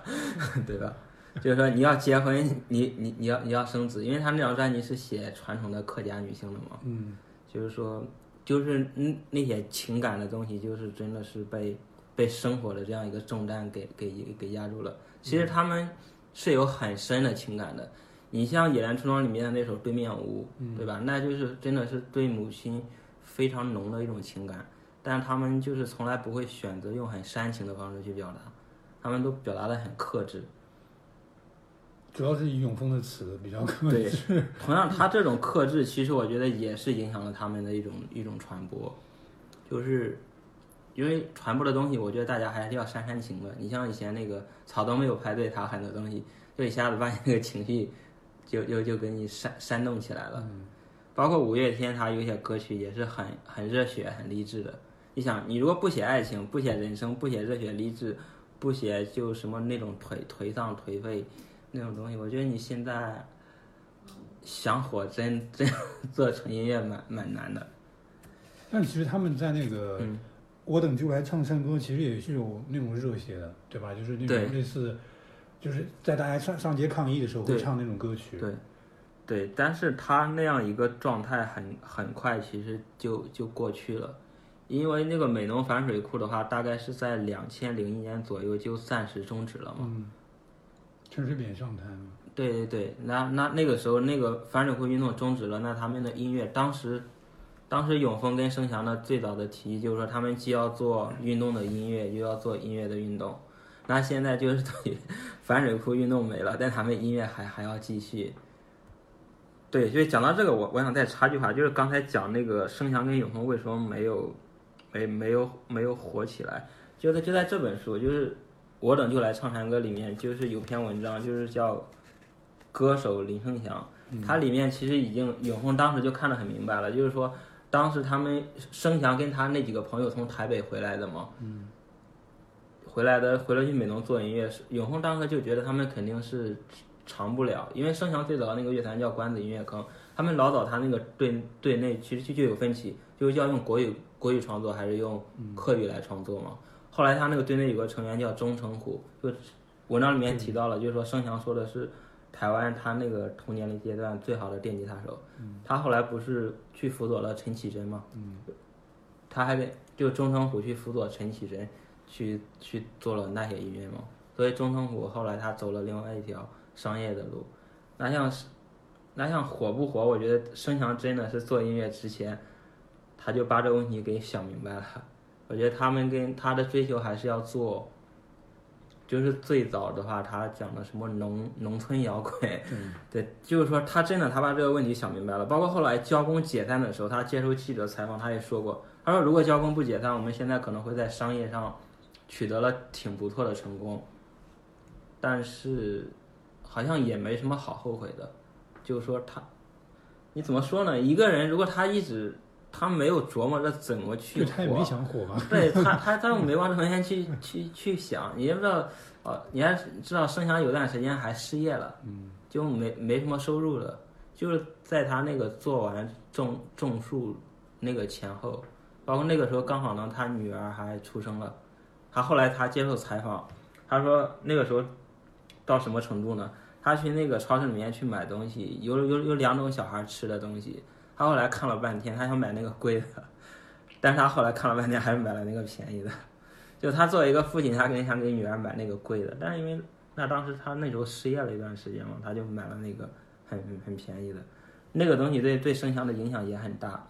对吧？就是说你要结婚，你你你要你要生子，因为他那张专辑是写传统的客家女性的嘛，嗯就是说就是嗯那些情感的东西，就是真的是被被生活的这样一个重担给给给压住了。其实他们是有很深的情感的。你像《野兰村庄》里面的那首《对面屋》，对吧？那就是真的是对母亲非常浓的一种情感，但是他们就是从来不会选择用很煽情的方式去表达，他们都表达的很克制。主要是以永峰的词比较克对制。同样，他这种克制，其实我觉得也是影响了他们的一种一种传播，就是因为传播的东西，我觉得大家还是要煽煽情的。你像以前那个草都没有排队，他很多东西就一下子把你那个情绪就就就给你煽煽 动起来了。包括五月天，他有些歌曲也是很很热血、很励志的。你想，你如果不写爱情，不写人生，不写热血励志，不写就什么那种颓颓丧颓废。那种东西，我觉得你现在想火，真真做纯音乐蛮蛮难的。但其实他们在那个嗯“我等就来唱山歌”，其实也是有那种热血的，对吧？就是那种类似，就是在大家上上街抗议的时候会对唱那种歌曲。对，对，但是他那样一个状态很很快，其实就就过去了，因为那个美浓反水库的话，大概是在两千零一年左右就暂时终止了嘛。嗯，陈水扁上台嘛。对对对，那那那个时候那个反水库运动终止了，那他们的音乐当时，当时永丰跟盛翔的最早的提议就是说，他们既要做运动的音乐，又要做音乐的运动。那现在就是等于 反水库运动没了，但他们音乐还还要继续。对，所以讲到这个，我我想再插句话，就是刚才讲那个盛翔跟永丰为什么没有没没有没有火起来，就在就在这本书，就是我等就来唱山歌里面，就是有篇文章，就是叫歌手林声祥，它里面其实已经永丰当时就看得很明白了，就是说当时他们生祥跟他那几个朋友从台北回来的嘛，回来的回来去美浓做音乐，永丰当时就觉得他们肯定是长不了，因为生祥最早那个乐团叫关子音乐坑，他们老早他那个队队内其实就就有分歧，就是要用国语国语创作还是用客语来创作嘛。后来他那个队内有个成员叫钟成虎，就文章里面提到了，就是说生祥说的是台湾他那个童年龄阶段最好的电吉他手，他后来不是去辅佐了陈绮贞嘛，他还得就钟成虎去辅佐陈绮贞，去去做了那些音乐嘛，所以钟成虎后来他走了另外一条商业的路，那像是那像火不火，我觉得声翔真的是做音乐之前，他就把这个问题给想明白了。我觉得他们跟他的追求还是要做，就是最早的话，他讲的什么农农村摇滚，对，就是说他真的他把这个问题想明白了。包括后来交工解散的时候，他接受记者采访，他也说过，他说如果交工不解散，我们现在可能会在商业上取得了挺不错的成功，但是好像也没什么好后悔的。就是说他，你怎么说呢？一个人如果他一直他没有琢磨着怎么去就他也没火，想火嘛。对他，他他没往这方面去去去想，你也不知道，哦，你还知道盛祥有段时间还失业了，嗯，就没没什么收入了，就是在他那个做完种种树那个前后，包括那个时候刚好呢，他女儿还出生了，他后来他接受采访，他说那个时候到什么程度呢？他去那个超市里面去买东西，有有有两种小孩吃的东西，他后来看了半天，他想买那个贵的。但是他后来看了半天，还是买了那个便宜的。就他作为一个父亲，他肯定想给女儿买那个贵的，但是因为那当时他那时候失业了一段时间嘛，他就买了那个很很便宜的。那个东西对对生翔的影响也很大。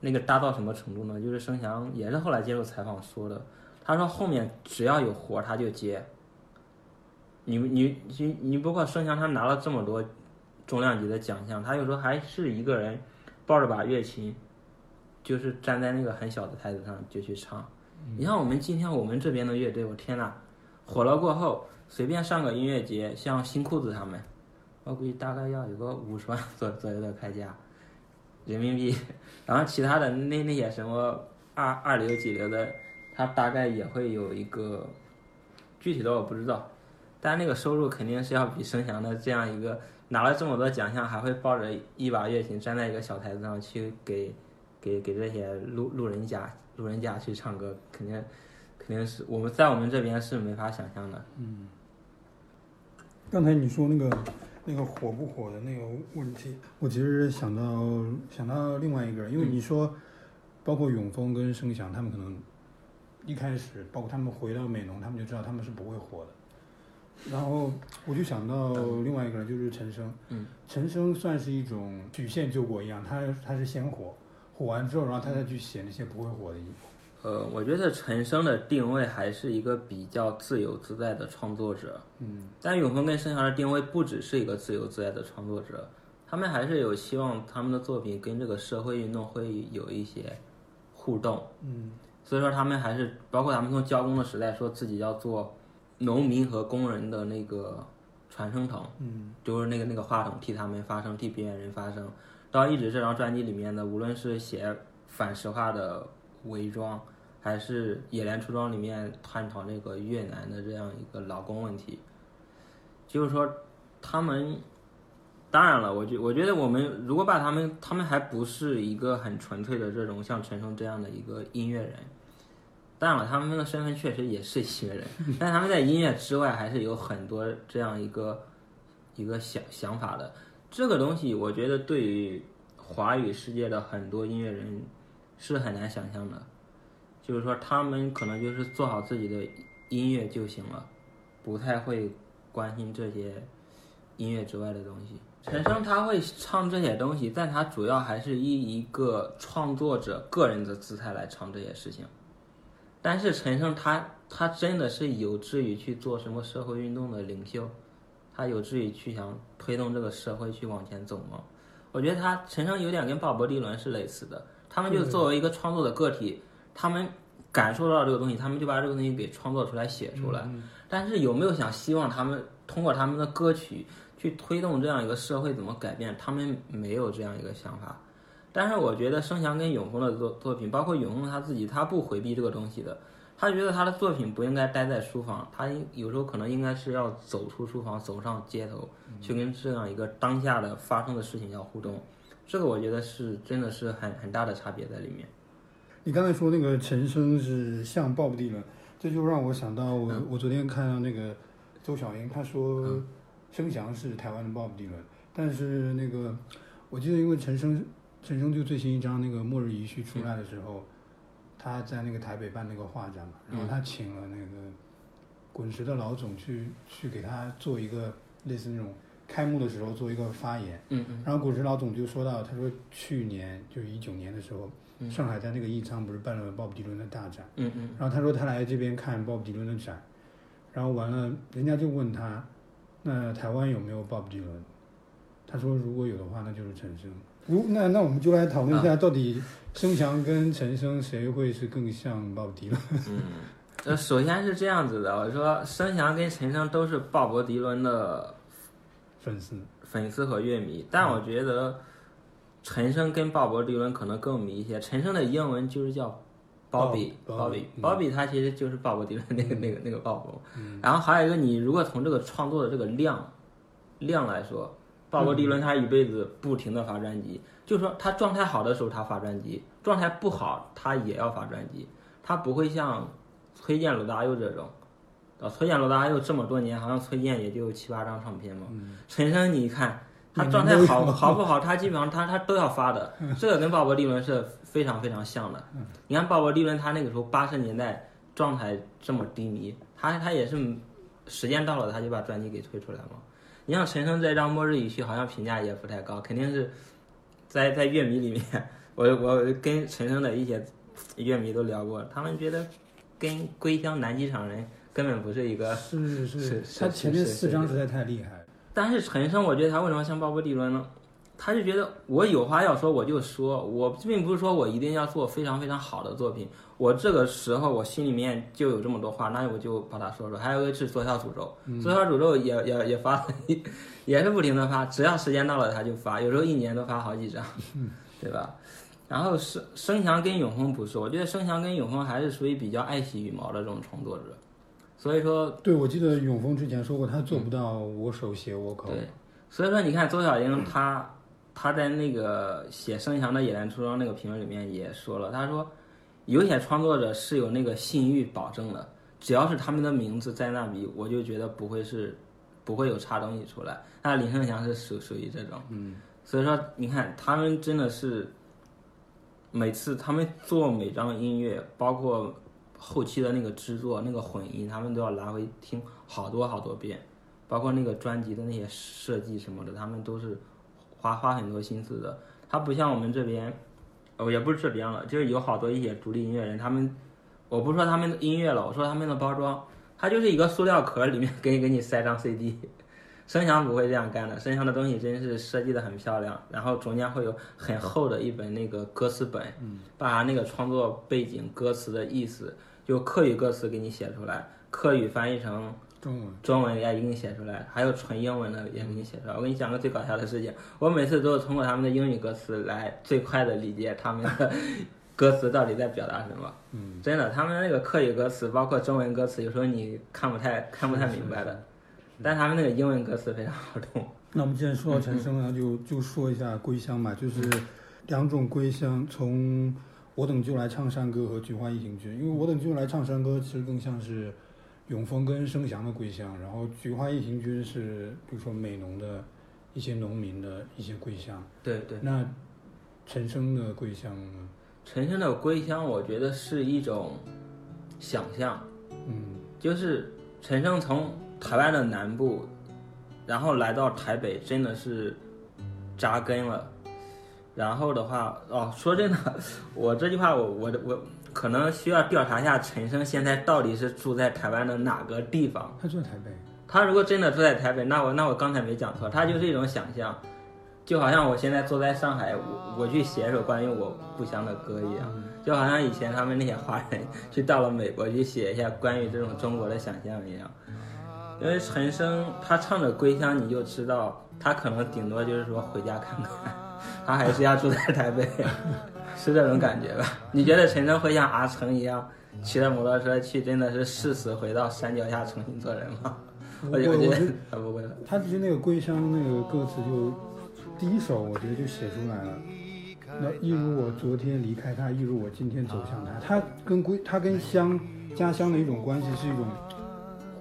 那个大到什么程度呢？就是生翔也是后来接受采访说的，他说后面只要有活他就接。你你你你包括生翔他拿了这么多重量级的奖项，他有时候还是一个人抱着把乐琴。就是站在那个很小的台子上就去唱。你像我们今天我们这边的乐队，我天呐，火了过后，随便上个音乐节，像新裤子他们，我估计大概要有个五十万左左右的开价，人民币。然后其他的那那些什么二二流几流的，他大概也会有一个具体的我不知道，但那个收入肯定是要比声翔的这样一个拿了这么多奖项，还会抱着一把乐琴站在一个小台子上去给。给给这些路路人甲路人甲去唱歌，肯定肯定是我们在我们这边是没法想象的。嗯刚才你说那个那个火不火的那个问题，我其实想到想到另外一个人，因为你说包括永丰跟盛翔，他们可能一开始，包括他们回到美农，他们就知道他们是不会火的。然后我就想到另外一个人，就是陈升。嗯，陈升算是一种曲线救国一样，他他是先火，火完之后，然后他再去写那些不会火的衣服。呃，我觉得陈升的定位还是一个比较自由自在的创作者。嗯，但永恒跟申翔的定位不只是一个自由自在的创作者，他们还是有希望他们的作品跟这个社会运动会有一些互动。嗯，所以说他们还是包括他们从交工的时代说自己要做农民和工人的那个传声筒，嗯，就是那个那个话筒替他们发声，替边缘人发声。到一直这张专辑里面的，无论是写反石化的伪装，还是《野莲出装》里面探讨那个越南的这样一个劳工问题，就是说他们，当然了，我觉我觉得我们如果把他们，他们还不是一个很纯粹的这种像陈升这样的一个音乐人。当然了，他们的身份确实也是音乐人，但他们在音乐之外还是有很多这样一个一个想想法的。这个东西，我觉得对于华语世界的很多音乐人是很难想象的。就是说，他们可能就是做好自己的音乐就行了，不太会关心这些音乐之外的东西。陈升他会唱这些东西，但他主要还是以一个创作者个人的姿态来唱这些事情。但是陈升他他真的是有志于去做什么社会运动的领袖，他有志于去想推动这个社会去往前走吗？我觉得他陈升有点跟鲍勃迪伦是类似的，他们就作为一个创作的个体，他们感受到这个东西，他们就把这个东西给创作出来写出来。但是有没有想希望他们通过他们的歌曲去推动这样一个社会怎么改变？他们没有这样一个想法。但是我觉得生祥跟永丰的作作品，包括永丰他自己，他不回避这个东西的。他觉得他的作品不应该待在书房，他有时候可能应该是要走出书房，走上街头，去跟这样一个当下的发生的事情要互动。这个我觉得是真的是很很大的差别在里面。你刚才说那个陈升是像鲍勃迪伦，这就让我想到我、我昨天看到那个周小英，她说生祥是台湾的鲍勃迪伦，但是那个我记得因为陈升陈升就最新一张那个《末日遗绪》出来的时候，他在那个台北办那个画展嘛，然后他请了那个滚石的老总去去给他做一个类似那种开幕的时候做一个发言，嗯嗯。然后滚石老总就说到，他说去年就是一九年的时候，上海在那个艺仓不是办了鲍勃迪伦的大展，嗯嗯。然后他说他来这边看鲍勃迪伦的展，然后完了，人家就问他，那台湾有没有鲍勃迪伦？他说如果有的话，那就是陈升。如那那我们就来讨论一下，到底生翔跟陈升谁会是更像鲍勃迪伦？嗯，呃，首先是这样子的，我说生翔跟陈升都是鲍勃迪伦的粉丝？粉丝和乐迷，但我觉得陈升跟鲍勃迪伦可能更迷一些。陈升的英文就是叫鲍比，鲍鲍比，嗯鲍比他其实就是鲍勃迪伦那个那个那个鲍勃。然后还有一个，你如果从这个创作的这个量量来说，鲍勃迪伦他一辈子不停的发专辑，就说他状态好的时候他发专辑，状态不好他也要发专辑，他不会像崔健、罗大佑这种。啊，崔健、罗大佑这么多年，好像崔健也就七八张唱片嘛。陈升，你看他状态好好不好，他基本上他他都要发的，这个跟鲍勃迪伦是非常非常像的。你看鲍勃迪伦，他那个时候八十年代状态这么低迷，他他也是时间到了他就把专辑给推出来嘛。你像陈升这张《末日语序》，好像评价也不太高，肯定是在在乐迷里面，我我跟陈升的一些乐迷都聊过，他们觉得跟《归乡南机场人》根本不是一个。是是是他前面是四张实在太厉害了。但是陈升，我觉得他为什么像鲍勃迪伦呢？他就觉得我有话要说我就说，我并不是说我一定要做非常非常好的作品，我这个时候我心里面就有这么多话，那我就把它说说。还有一个是左小诅咒，左小诅咒也也也发了，也是不停的发，只要时间到了他就发，有时候一年都发好几张，对吧？然后生生祥跟永丰不是，我觉得生祥跟永丰还是属于比较爱惜羽毛的这种创作者，所以说对，我记得永丰之前说过，他做不到我手写我口。对，所以说你看周小英她 她在那个写盛翔的《野兰出装》那个评论里面也说了，他说有些创作者是有那个信誉保证的，只要是他们的名字在那里，我就觉得不会是不会有差东西出来。那林声祥是属属于这种，嗯，所以说你看他们真的是每次他们做每张音乐，包括后期的那个制作、那个混音，他们都要来回听好多好多遍，包括那个专辑的那些设计什么的，他们都是花花很多心思的。他不像我们这边，哦，也不是这边了，就是有好多一些独立音乐人，他们，我不说他们的音乐了，我说他们的包装，它就是一个塑料壳里面 给给你塞张 CD。声响不会这样干的，声响的东西真是设计的很漂亮，然后中间会有很厚的一本那个歌词本，把那个创作背景、歌词的意思，就客语歌词给你写出来，客语翻译成中文，中文也给你写出来，还有纯英文的也给你写出来。我跟你讲个最搞笑的事情，我每次都是通过他们的英语歌词来最快的理解他们的歌词到底在表达什么。嗯，真的，他们那个客语歌词，包括中文歌词，有时候你看不太看不太明白的。但他们那个英文歌词非常好懂。那我们既然说到陈升呢，就就说一下《归乡》吧，就是两种《归乡》，从我等就来唱山歌和菊花一行军。因为我等就来唱山歌，其实更像是永丰跟生祥的归乡，然后菊花一行军是比如说美浓的一些农民的一些归乡。对对。那陈升的归乡呢？陈升的归乡，我觉得是一种想象。嗯，就是陈升从。台湾的南部，然后来到台北，真的是扎根了。然后的话，哦，说真的，我这句话，我我我可能需要调查一下陈升现在到底是住在台湾的哪个地方。他住在台北。他如果真的住在台北，那我那我刚才没讲错，他就是一种想象，就好像我现在坐在上海，我我去写一首关于我故乡的歌一样，就好像以前他们那些华人去到了美国去写一下关于这种中国的想象一样。因为陈升他唱的《归乡》，你就知道他可能顶多就是说回家看看，他还是要住在台北，是这种感觉吧？你觉得陈升会像阿成一样骑着摩托车去，真的是誓死回到山脚下重新做人吗？我觉得他不会。他其实那个《归乡》那个歌词就第一首，我觉得就写出来了。那一如我昨天离开他，一如我今天走向他，他跟归他跟乡家乡的一种关系是一种。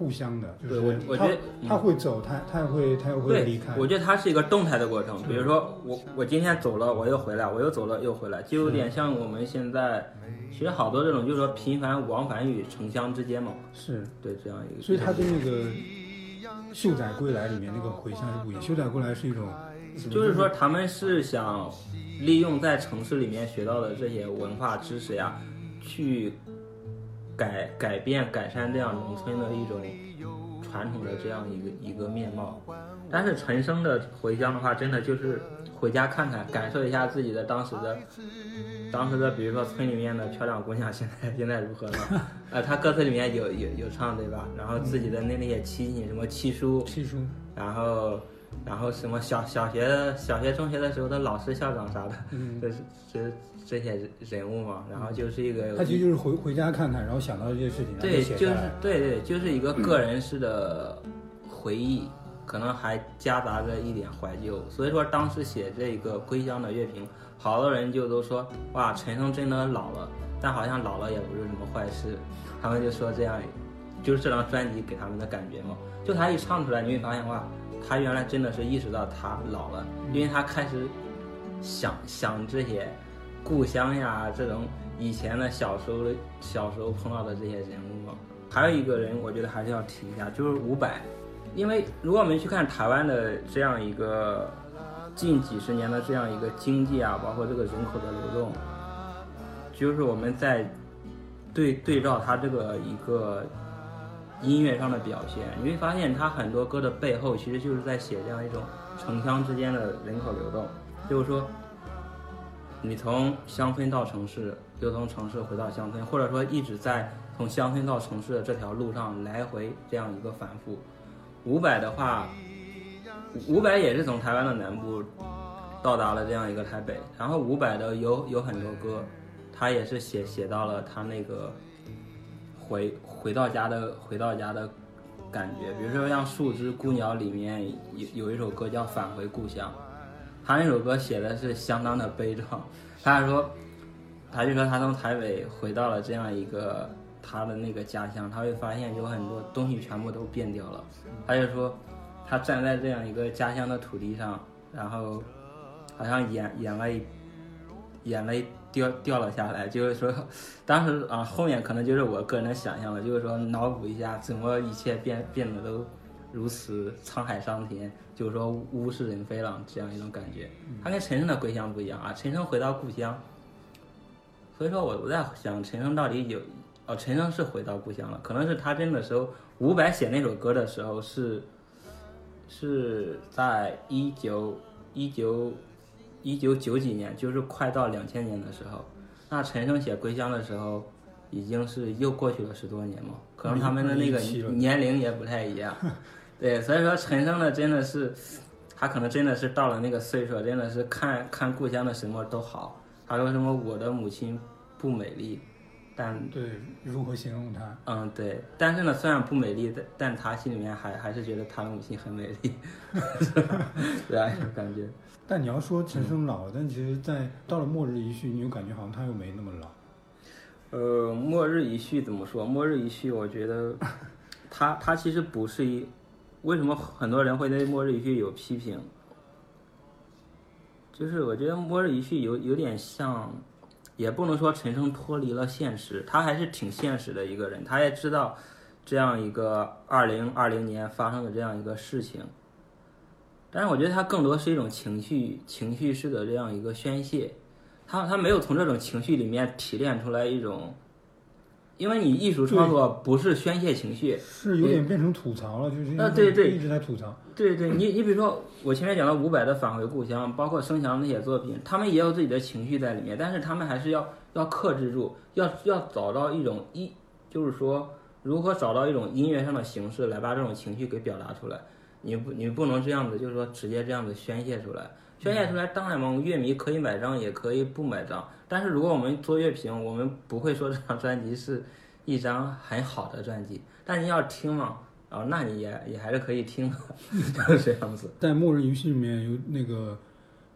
互相的，就是我我觉得他会走，他他也会他也会离开。我觉得它是一个动态的过程。比如说我我今天走了，我又回来，我又走了又回来，就有点像我们现在其实好多这种就是说频繁往返于城乡之间嘛。是对这样一个。所以他跟那个《秀仔归来》里面那个回乡是不一样。《秀仔归来》是一种，就是说他们是想利用在城市里面学到的这些文化知识呀，去。改改变改善这样农村的一种传统的这样一个一个面貌，但是陈升的回乡的话，真的就是回家看看，感受一下自己的当时的当时的，比如说村里面的漂亮姑娘现在现在如何了？呃，他歌词里面有有有唱对吧？然后自己的那那些亲戚什么七叔七叔，然后然后什么小小学小学中学的时候的老师校长啥的，这是这。这些人物嘛，然后就是一个，他其实就是回回家看看，然后想到这些事情，对，就是对对，就是一个个人式的回忆，可能还夹杂着一点怀旧。所以说当时写这个《归乡》的乐评，好多人就都说，哇，陈升真的老了，但好像老了也不是什么坏事。他们就说这样，就是这张专辑给他们的感觉嘛。就他一唱出来，你会发现哇，他原来真的是意识到他老了，因为他开始想想这些。故乡呀，这种以前的小时候小时候碰到的这些人物，还有一个人，我觉得还是要提一下，就是伍佰。因为如果我们去看台湾的这样一个近几十年的这样一个经济啊，包括这个人口的流动，就是我们在对对照他这个一个音乐上的表现，你会发现他很多歌的背后其实就是在写这样一种城乡之间的人口流动，就是说。你从乡村到城市，又从城市回到乡村，或者说一直在从乡村到城市的这条路上来回这样一个反复。伍佰的话，伍佰也是从台湾的南部到达了这样一个台北，然后伍佰的有有很多歌，他也是写写到了他那个回回到家的回到家的感觉，比如说像《树枝孤鸟》里面有有一首歌叫《返回故乡》。他那首歌写的是相当的悲壮，他说，他就说他从台北回到了这样一个他的那个家乡，他会发现有很多东西全部都变掉了。他就说，他站在这样一个家乡的土地上，然后好像演演了演了一掉掉了下来，就是说，当时啊，后面可能就是我个人的想象了，就是说脑补一下，怎么一切变变得都如此沧海桑田，就是说物是人非了这样一种感觉。他跟陈升的归乡不一样啊，陈升回到故乡，所以说我我在想，陈升到底有哦，陈升是回到故乡了，可能是他真的时候，伍佰写那首歌的时候是是在一九一九。一九九几年，就是快到两千年的时候，那陈升写《归乡》的时候，已经是又过去了十多年嘛，可能他们的那个年龄也不太一样，对，所以说陈升呢，真的是，他可能真的是到了那个岁数，真的是看看故乡的什么都好。他说什么我的母亲不美丽，但对如何形容她？嗯，对，但是呢，虽然不美丽，但但他心里面还还是觉得他的母亲很美丽，这样一种感觉。但你要说陈升老，但其实，在到了《末日一序》，你又感觉好像他又没那么老。呃，《末日一序》怎么说？《末日一序》我觉得，他他其实不是一，为什么很多人会对《末日一序》有批评？就是我觉得《末日一序》有有点像，也不能说陈升脱离了现实，他还是挺现实的一个人，他也知道这样一个二零二零年发生的这样一个事情。但是我觉得他更多是一种情绪情绪式的这样一个宣泄，他他没有从这种情绪里面提炼出来一种，因为你艺术创作不是宣泄情绪，是有点变成吐槽了，就是那对对。一直在吐槽，对对，你你比如说我前面讲的伍佰的返回故乡，包括声翔那些作品，他们也有自己的情绪在里面，但是他们还是要要克制住，要要找到一种一就是说如何找到一种音乐上的形式来把这种情绪给表达出来。你不，你不能这样子，就是说直接这样子宣泄出来，宣泄出来，当然嘛，乐迷可以买账，也可以不买账。但是如果我们做乐评，我们不会说这张专辑是一张很好的专辑。但你要听嘛，哦，那你也也还是可以听的，就是这样子。在《默认游戏》里面有那个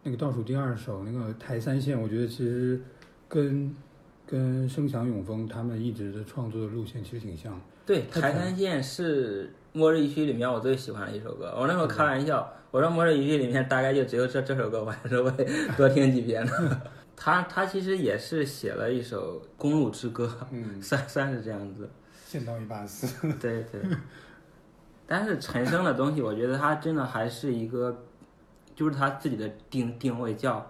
那个倒数第二首那个台三线，我觉得其实跟跟声响永丰他们一直的创作的路线其实挺像。对，台三线是。末日一区里面我最喜欢的一首歌，我那时候开玩笑，我说末日一区里面大概就只有这这首歌，我还是会多听几遍的。他他其实也是写了一首公路之歌，嗯，算算是这样子。剑刀一把死。对对。但是陈升的东西，我觉得他真的还是一个，就是他自己的定定位叫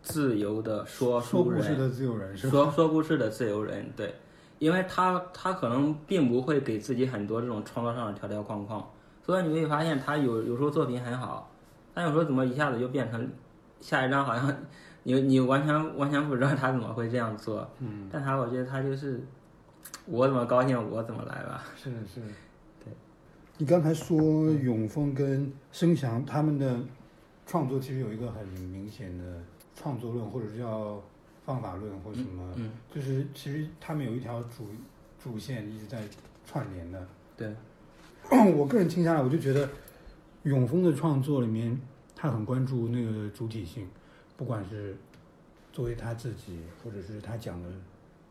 自由的说书人，说故事的自由人，说说故事的自由人，对。因为他他可能并不会给自己很多这种创作上的条条框框，所以你会发现他有有时候作品很好，但有时候怎么一下子就变成下一张好像你你完全完全不知道他怎么会这样做。嗯。但他我觉得他就是我怎么高兴我怎么来吧。是是。对。你刚才说永丰跟生祥他们的创作其实有一个很明显的创作论，或者叫。方法论或什么，就是其实他们有一条主主线一直在串联的。对，我个人听下来，我就觉得永丰的创作里面，他很关注那个主体性，不管是作为他自己，或者是他讲的，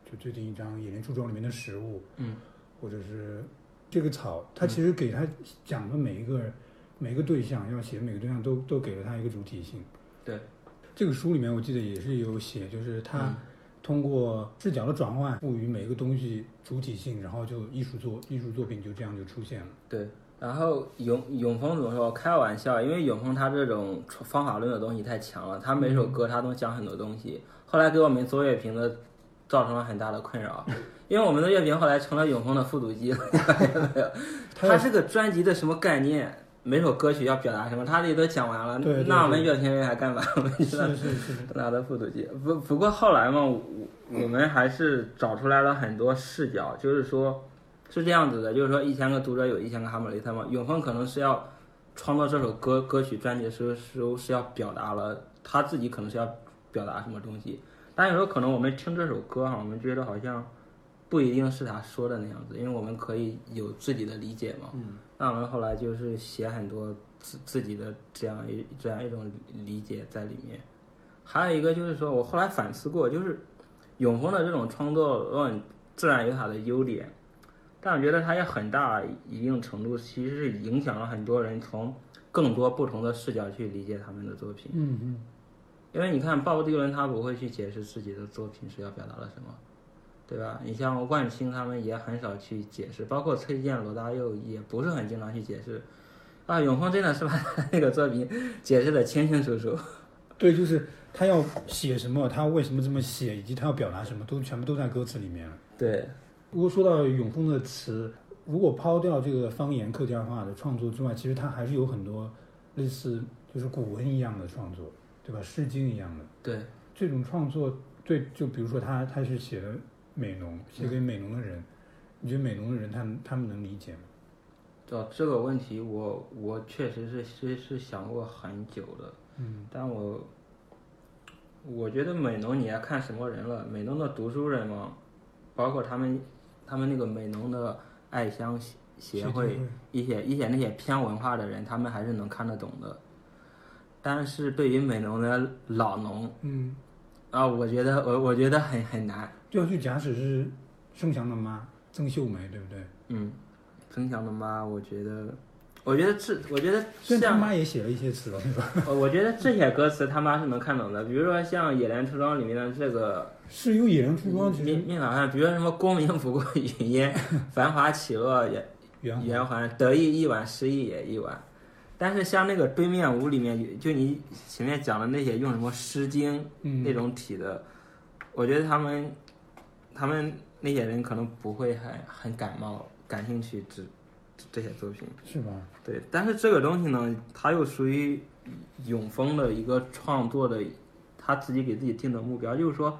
就最近一张《野莲树桩》里面的食物，嗯，或者是这个草，他其实给他讲的每一个每一个对象，要写的每个对象都都给了他一个主体性。对。这个书里面我记得也是有写，就是他通过视角的转换，赋予每个东西主体性，然后就艺术作艺术作品就这样就出现了。对，然后永永丰怎么说？开玩笑，因为永丰他这种方法论的东西太强了，他每首歌他都讲很多东西。后来给我们做乐评的造成了很大的困扰，因为我们的乐评后来成了永丰的复读机了。他是个专辑的什么概念？每首歌曲要表达什么，他这都讲完了，那我们乐天人还干嘛？我们是是是，拿的复读机。不不过后来嘛，我我们还是找出来了很多视角，就是说，是这样子的，就是说一千个读者有一千个哈姆雷特嘛。永丰可能是要创作这首歌歌曲专辑的时候是是要表达了他自己可能是要表达什么东西，但有时候可能我们听这首歌哈，我们觉得好像。不一定是他说的那样子，因为我们可以有自己的理解嘛。嗯，那我们后来就是写很多自自己的这样一这样一种理解在里面。还有一个就是说我后来反思过，就是永丰的这种创作论自然有它的优点，但我觉得它也很大一定程度其实是影响了很多人从更多不同的视角去理解他们的作品。嗯嗯。因为你看鲍勃迪伦他不会去解释自己的作品是要表达了什么，对吧？你像万青他们也很少去解释，包括崔健、罗大佑也不是很经常去解释。啊，永丰真的是把那个作品解释的清清楚楚。对，就是他要写什么，他为什么这么写，以及他要表达什么，都全部都在歌词里面。对。不过说到永丰的词，如果抛掉这个方言客家话的创作之外，其实他还是有很多类似就是古文一样的创作，对吧？诗经一样的。对。这种创作，对，就比如说他他是写的美农，写给美农的人，你觉得美农的人他们他们能理解吗？哦，这个问题我我确实是是是想过很久的，嗯，但我我觉得美农你要看什么人了，美农的读书人嘛，包括他们他们那个美农的爱乡协会一些一些那些偏文化的人，他们还是能看得懂的，但是对于美农的老农，嗯，啊，我觉得我我觉得很很难。就假使是盛祥的妈曾秀梅，对不对？嗯。曾祥的妈，我觉得，我觉得这，我觉得像他妈也写了一些词了，是吧？我觉得这些歌词他妈是能看懂的，比如说像《野人出装》里面的这个，是有《野人出装》面面好像，比如说什么“功名不过云烟，繁华起落圆圆环，得意一晚，失意也一晚”。但是像那个《对面舞》里面，就你前面讲的那些用什么《诗经》那种体的，我觉得他们，他们那些人可能不会很很感冒。感兴趣这这些作品是吧？对，但是这个东西呢，它又属于永丰的一个创作的，他自己给自己定的目标，就是说，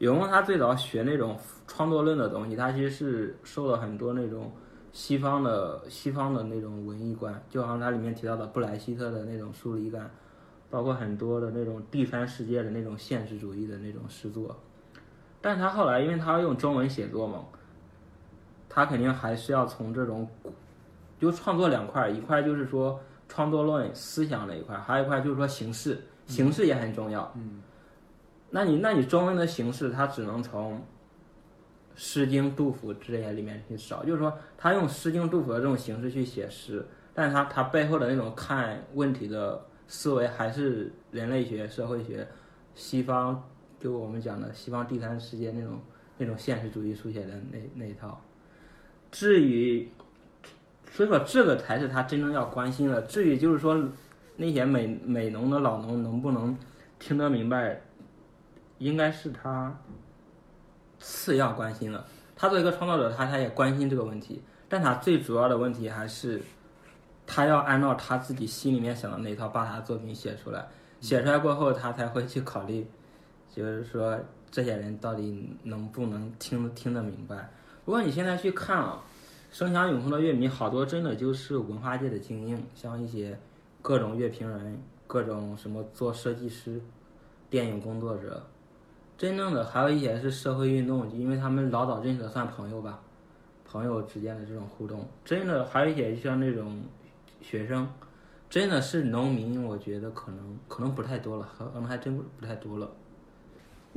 永丰他最早学那种创作论的东西，他其实是受了很多那种西方的西方的那种文艺观，就好像它里面提到的布莱希特的那种疏离感，包括很多的那种第三世界的那种现实主义的那种诗作，但是他后来因为他要用中文写作嘛。他肯定还是要从这种，就创作两块，一块就是说创作论思想那一块，还有一块就是说形式，形式也很重要。嗯，那你那你中文的形式，它只能从《诗经》杜甫这些里面去找，就是说他用《诗经》杜甫的这种形式去写诗，但是他他背后的那种看问题的思维，还是人类学、社会学、西方就我们讲的西方第三世界那种那种现实主义书写的那那一套。至于，所以说这个才是他真正要关心的。至于就是说，那些美美农的老农能不能听得明白，应该是他次要关心的。他作为一个创作者，他他也关心这个问题，但他最主要的问题还是，他要按照他自己心里面想的那套把他的作品写出来。写出来过后，他才会去考虑，就是说这些人到底能不能听听得明白。不过你现在去看啊，声响永恒的乐迷好多真的就是文化界的精英，像一些各种乐评人、各种什么做设计师、电影工作者，真正的还有一些是社会运动，因为他们老早认识的算朋友吧，朋友之间的这种互动，真的还有一些像那种学生，真的是农民，我觉得可能可能不太多了，可能还真不不太多了。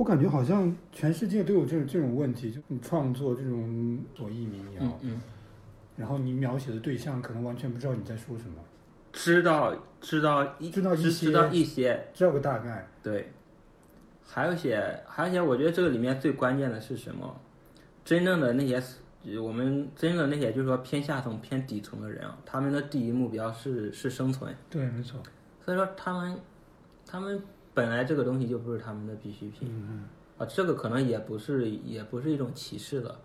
我感觉好像全世界都有这种这种问题，就你创作这种左翼民谣，嗯，然后你描写的对象可能完全不知道你在说什么，知道知道一知道一些知道一些，知道个大概，对。还有些还有些，我觉得这个里面最关键的是什么？真正的那些我们真正的那些就是说偏下层偏底层的人啊，他们的第一目标是是生存，对，没错。所以说他们他们。本来这个东西就不是他们的必需品，啊，这个可能也不是也不是一种歧视了。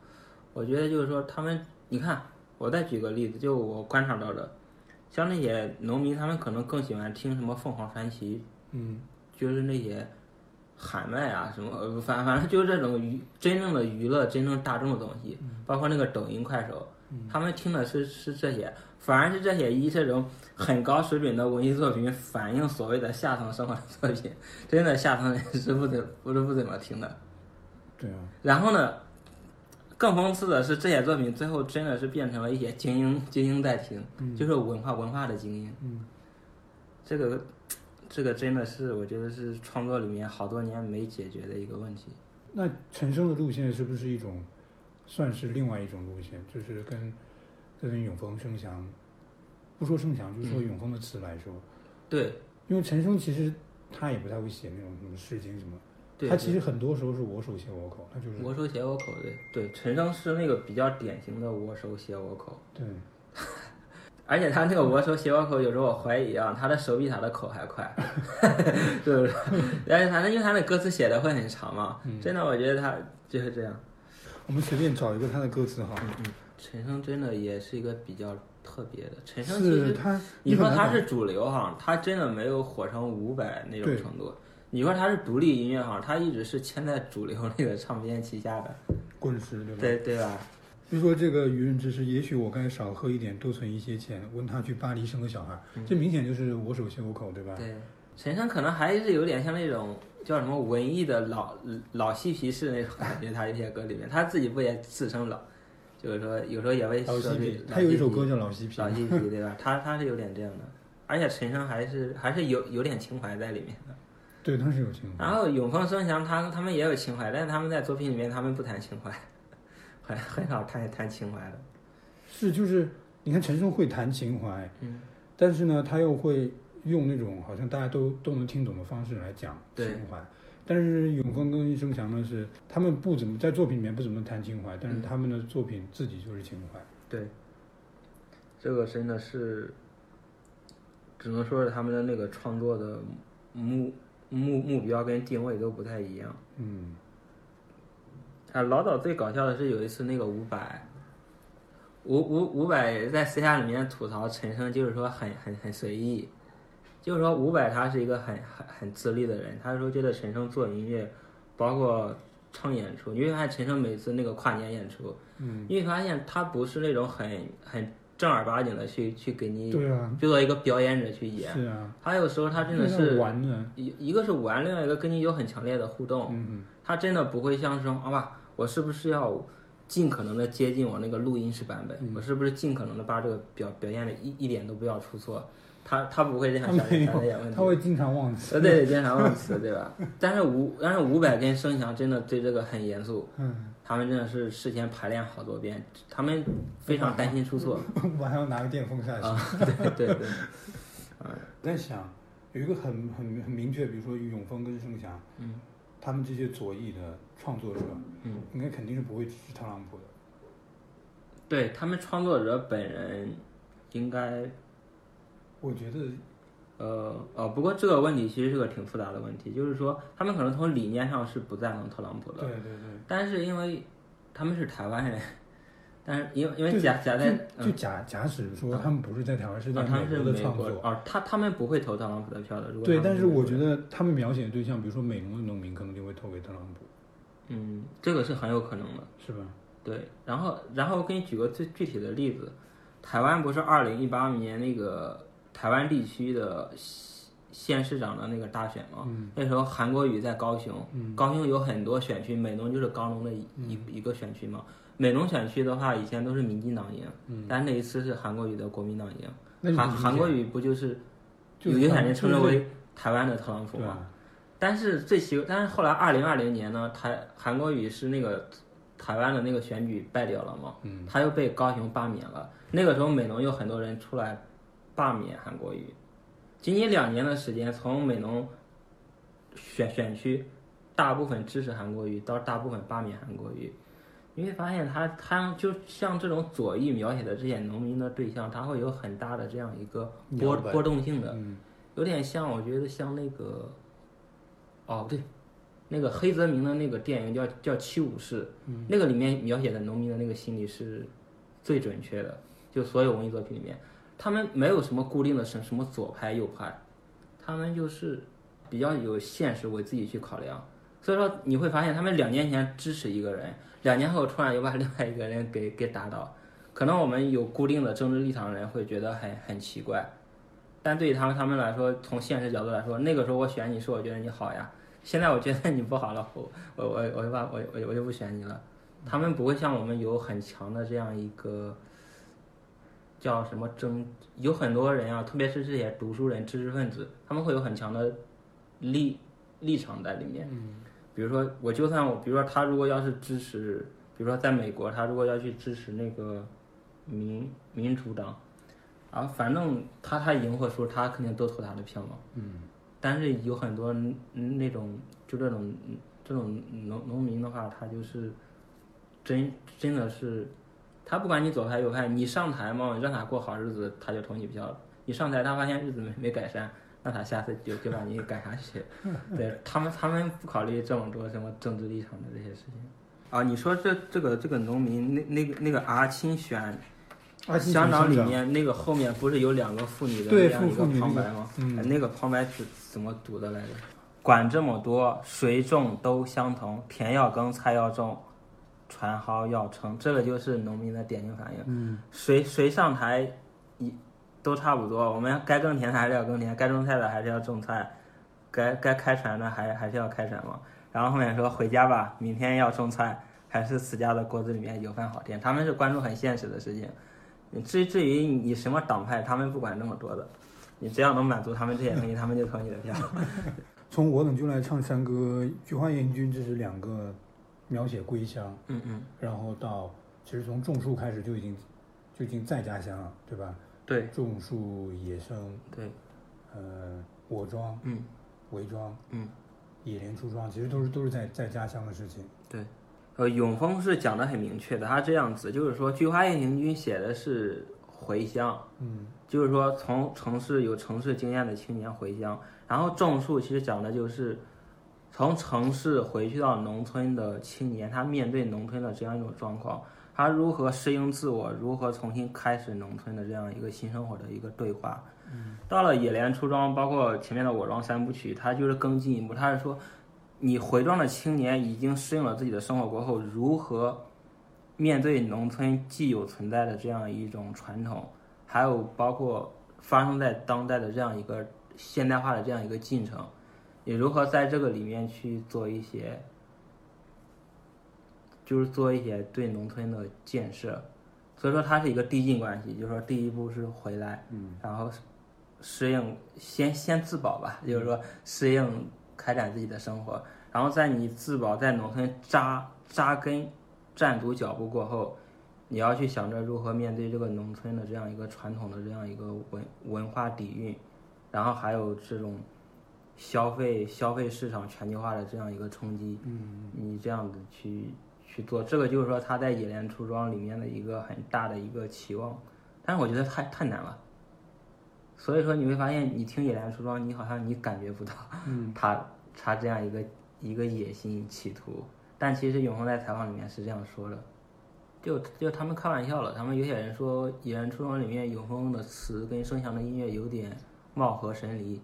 我觉得就是说，他们，你看，我再举个例子，就我观察到的，像那些农民，他们可能更喜欢听什么凤凰传奇，嗯，就是那些喊麦啊什么，反反正就是这种娱真正的娱乐、真正大众的东西，包括那个抖音、快手，他们听的是是这些。反而是这些以这种很高水准的文艺作品反映所谓的下层生活的作品，真的下层人是不怎不是不怎么听的。对啊。然后呢，更讽刺的是，这些作品最后真的是变成了一些精英精英在听，就是文化文化的精英。嗯。这个 这个真的是我觉得是创作里面好多年没解决的一个问题。那陈升的路线是不是一种算是另外一种路线？就是跟。跟永丰盛祥，不说盛祥，就是说永丰的词来说，对，因为陈升其实他也不太会写那种什么诗经什么，对他其实很多时候是我手写我口，他就是我手写我口，对对，陈升是那个比较典型的我手写我口，对，而且他那个我手写我口，有时候我怀疑啊，他的手比他的口还快，对不对？而且反正因为他那歌词写的会很长嘛，嗯真的我觉得他就是这样。我们随便找一个他的歌词哈，嗯嗯陈升真的也是一个比较特别的，陈升其实他，你说他是主流哈，他真的没有火成伍佰那种程度。你说他是独立音乐哈，他一直是签在主流那个唱片旗下的，滚石对吧？对对吧？就说这个愚人之师，也许我该少喝一点，多存一些钱，问他去巴黎生个小孩，这明显就是我手写我口，对吧？嗯对，陈升可能还是有点像那种叫什么文艺的老老嬉皮士那种感觉，他一些歌里面，他自己不也自称老，就是说有时候也会老嬉皮，他有一首歌叫《老嬉皮》，老嬉皮，对吧？他他是有点这样的，而且陈升还是还是有有点情怀在里面的。对，他是有情怀。然后永丰、孙翔他他们也有情怀，但是他们在作品里面他们不谈情怀，很很少谈谈情怀的。是，就是你看陈升会谈情怀，嗯，但是呢，他又会用那种好像大家都都能听懂的方式来讲对情怀。但是永丰跟生强呢是，他们不怎么在作品里面不怎么谈情怀，但是嗯他们的作品自己就是情怀。对，这个真的是，只能说是他们的那个创作的目目目标跟定位都不太一样。嗯，啊，老早最搞笑的是有一次那个伍佰，伍伍伍佰在私下里面吐槽陈升，就是说很很很随意，就是说伍佰他是一个很很很自立的人，他说觉得陈升做音乐，包括唱演出，你会发现陈升每次那个跨年演出，嗯，你会发现他不是那种很很正儿八经的去去给你对啊，就做一个表演者去演，是啊，他有时候他真的是玩的，一一个是玩，另外一个跟你有很强烈的互动，嗯他真的不会像说，好吧，我是不是要尽可能的接近我那个录音室版本？嗯我是不是尽可能的把这个表表现的一一点都不要出错？他他不会这样想他没有想这些问嗯，题。他会经常忘词。呃，对对，经常忘词，对吧？但是伍但是伍佰跟声翔真的对这个很严肃，嗯，他们真的是事先排练好多遍，他们非常担心出错我还要拿个电风扇去。啊，对对对，我在想，有一个很很很明确，比如说永峰跟盛祥，嗯，他们这些左翼的创作者，嗯，应该肯定是不会支持特朗普的。对他们创作者本人应该我觉得，呃呃，不过这个问题其实是个挺复杂的问题，就是说他们可能从理念上是不赞同特朗普的，对对对，但是因为他们是台湾人，但是因为因为假假在就就假假使说他们不是在台湾，是在啊他们是国的美国创作。哦，他他们不会投特朗普的票的。如果对，但是我觉得他们描写的对象，比如说美国的农民，可能就会投给特朗普，嗯，这个是很有可能的。是吧？对，然后然后我给你举个最具体的例子，台湾不是二零一八年那个台湾地区的县县市长的那个大选嘛？嗯那时候韩国瑜在高雄，嗯高雄有很多选区，美浓就是高雄的一、一一个选区嘛。美浓选区的话，以前都是民进党赢，嗯，但那一次是韩国瑜的国民党赢。韩韩国瑜不就是就是有些人称之为台湾的特朗普吗？对啊，但是最奇，但是后来二零二零年呢，台韩国瑜是那个台湾的那个选举败掉了嘛，嗯，他又被高雄罢免了。那个时候美浓有很多人出来罢免韩国瑜，仅仅两年的时间，从美农选选区大部分支持韩国瑜到大部分罢免韩国瑜，你会发现他他就像这种左翼描写的这些农民的对象，他会有很大的这样一个波波动性的。嗯有点像，我觉得像那个，哦对，那个黑泽明的那个电影叫叫《七武士》，那个里面描写的农民的那个心理是最准确的，就所有文艺作品里面，他们没有什么固定的什什么左派右派，他们就是比较有现实为自己去考量，所以说你会发现他们两年前支持一个人，两年后突然又把另外一个人给给打倒，可能我们有固定的政治立场的人会觉得很很奇怪。但对于他们他们来说，从现实角度来说，那个时候我选你是我觉得你好呀，现在我觉得你不好了，我我我我就把我我我就不选你了。他们不会像我们有很强的这样一个叫什么争，有很多人啊，特别是这些读书人、知识分子，他们会有很强的立立场在里面。比如说，我就算我，比如说他如果要是支持，比如说在美国，他如果要去支持那个民民主党。啊，反正他他赢或输，他肯定都投他的票嘛。嗯，但是有很多那种就这种这种农农民的话，他就是真真的是，他不管你左派右派，你上台嘛，让他过好日子，他就投你票。你上台，他发现日子没没改善，那他下次就就把你赶下去。对他们，他们不考虑这么多什么政治立场的这些事情。啊，你说这这个这个农民那那个那个阿青选。乡长里面那个后面不是有两个妇女的这样一个旁白吗？那个旁白怎怎么读的来着？管这么多，谁种都相同，田要耕，菜要种，船蒿要称，这个就是农民的典型反应。嗯，谁谁上台，一都差不多。我们该耕田的还是要耕田，该种菜的还是要种菜，该该开船的还还是要开船嘛。然后后面说回家吧，明天要种菜，还是死家的锅子里面有饭好填。他们是关注很现实的事情。至至于你什么党派，他们不管那么多的，你只要能满足他们这些东西，他们就投你的票。从我等就来唱山歌，《菊花烟君》这是两个描写归乡，嗯嗯，然后到其实从种树开始就已经就已经在家乡了，对吧？对，种树、野生，对，呃，我庄，嗯，围庄，嗯，野莲出庄，其实都是都是在在家乡的事情。对。呃，永丰是讲的很明确的，他这样子就是说，《菊花夜行军》写的是回乡，嗯，就是说从城市有城市经验的青年回乡，然后种树其实讲的就是从城市回去到农村的青年，他面对农村的这样一种状况，他如何适应自我，如何重新开始农村的这样一个新生活的一个对话。嗯，到了野莲出庄，包括前面的我庄三部曲，他就是更进一步，他是说。你回庄的青年已经适应了自己的生活过后，如何面对农村既有存在的这样一种传统，还有包括发生在当代的这样一个现代化的这样一个进程，你如何在这个里面去做一些，就是做一些对农村的建设？所以说它是一个递进关系，就是说第一步是回来，嗯，然后适应先先自保吧，就是说适应。开展自己的生活，然后在你自保在农村扎扎根、站足脚步过后，你要去想着如何面对这个农村的这样一个传统的这样一个文文化底蕴，然后还有这种消费消费市场全球化的这样一个冲击。嗯，你这样子去去做，这个就是说他在野莲出装里面的一个很大的一个期望，但是我觉得太太难了。所以说你会发现，你听野莲出装，你好像你感觉不到，他他这样一个一个野心企图，但其实永恒在采访里面是这样说的，就就他们开玩笑了，他们有些人说野莲出装里面永恒的词跟声响的音乐有点貌合神离，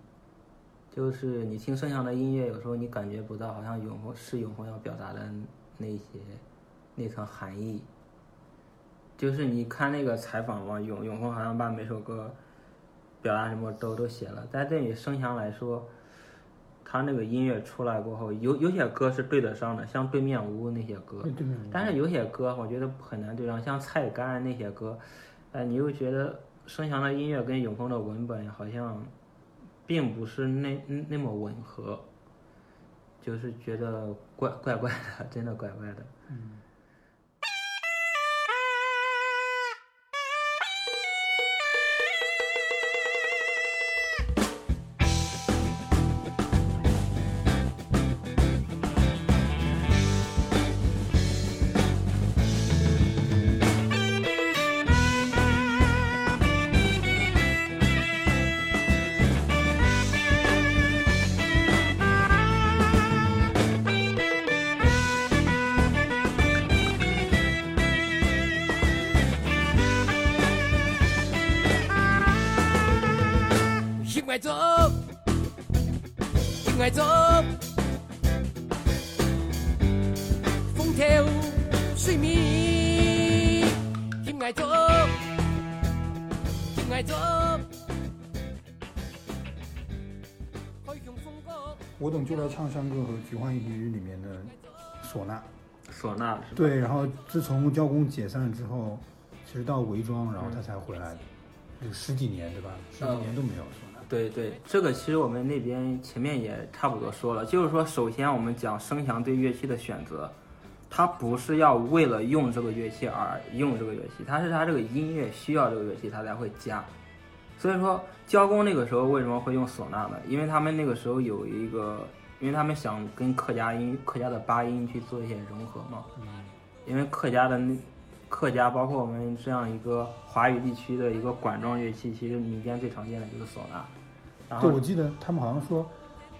就是你听盛翔的音乐，有时候你感觉不到，好像永恒是永恒要表达的那些那层含义，就是你看那个采访嘛，永永恒好像把每首歌。表达什么都都写了，但对于声响来说，他那个音乐出来过后，有有些歌是对得上的，像对面屋那些歌，但是有些歌我觉得很难对上，像菜干那些歌，哎，你又觉得声响的音乐跟永恒的文本好像，并不是那那么吻合，就是觉得怪怪怪的，真的怪怪的。嗯。我懂就来唱山歌和菊花一缕里面的唢呐，唢呐对，然后自从交工解散了之后，其实到韦庄，然后他才回来，有十几年对吧？十几年都没有。对对，这个其实我们那边前面也差不多说了，就是说，首先我们讲声响对乐器的选择，它不是要为了用这个乐器而用这个乐器，它是它这个音乐需要这个乐器，它才会加。所以说交工那个时候为什么会用唢呐呢？因为他们那个时候有一个，因为他们想跟客家音、客家的八音去做一些融合嘛。嗯。因为客家的那客家，包括我们这样一个华语地区的一个管状乐器，其实民间最常见的就是唢呐。然后对，我记得他们好像说，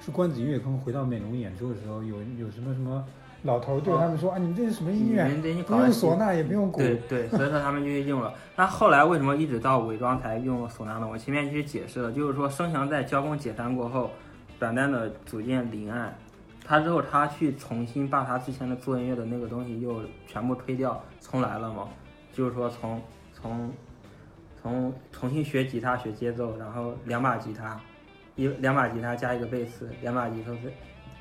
是关子音乐坑回到美容演出的时候，有有什么什么。老头对他们说：“啊，你们这是什么音乐？不用唢呐，也不用鼓。”对对，所以说他们就用了。那后来为什么一直到伪装才用了唢呐呢？我前面其实解释了，就是说声祥在交工解散过后，短暂的组建临岸，他之后他去重新把他之前的做音乐的那个东西又全部推掉，重来了嘛？就是说从从从重新学吉他学节奏，然后两把吉他，一两把吉他加一个贝斯，两把吉他。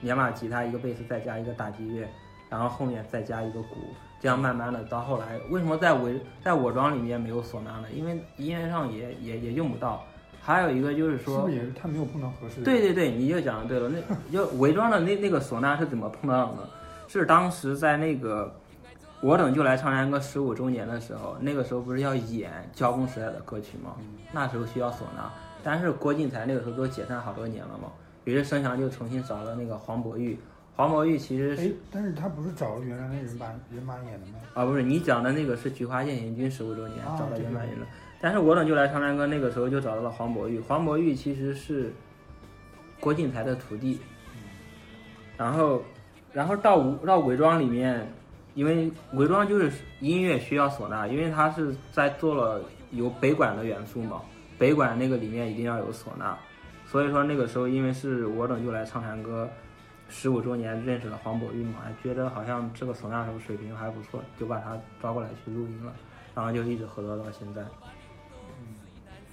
两把吉他，一个贝斯，再加一个打击乐，然后后面再加一个鼓，这样慢慢的到后来，为什么在伪在我装里面没有唢呐呢？因为音乐上也也也用不到。还有一个就是说，是不是也是他没有碰到合适的？对对对，你就讲的对了。那就伪装的那那个唢呐是怎么碰到的呢？是当时在那个我等就来唱山歌十五周年的时候，那个时候不是要演交工时代的歌曲吗？那时候需要唢呐，但是郭靖才那个时候都解散好多年了嘛。于是孙祥就重新找了那个黄渤玉，黄渤玉其实是，但是他不是找了原来那人马人马演的吗？啊，不是，你讲的那个是《菊花剑行军》十五周年找了原版演的，但是我等就来长山歌那个时候就找到了黄渤玉，黄渤玉其实是郭靖才的徒弟，然后，然后到到伪装里面，因为伪装就是音乐需要唢呐，因为他是在做了有北管的元素嘛，北管那个里面一定要有唢呐。所以说那个时候，因为是我等就来唱山歌，十五周年认识了黄渤玉嘛，觉得好像这个唢呐手水平还不错，就把他抓过来去录音了，然后就一直合作到现在。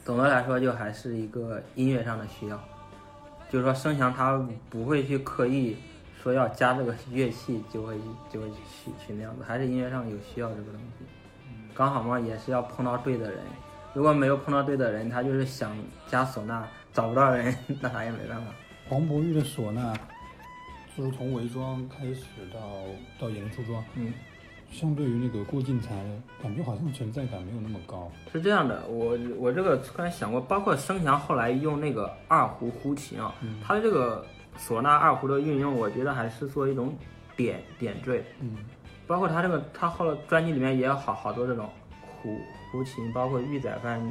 总的来说，就还是一个音乐上的需要，就是说声祥他不会去刻意说要加这个乐器，就会就会去去那样子，还是音乐上有需要这个东西。刚好嘛，也是要碰到对的人，如果没有碰到对的人，他就是想加唢呐。找不到人，那啥也没办法。黄渤玉的唢呐，就是从伪装开始到到演出装，嗯，相对于那个郭靖才，感觉好像存在感没有那么高。是这样的，我我这个突然想过，包括生翔后来用那个二胡胡琴啊，他的这个唢呐二胡的运用，我觉得还是做一种点点缀，嗯，包括他这个他后来专辑里面也有好好多这种胡胡琴，包括玉仔饭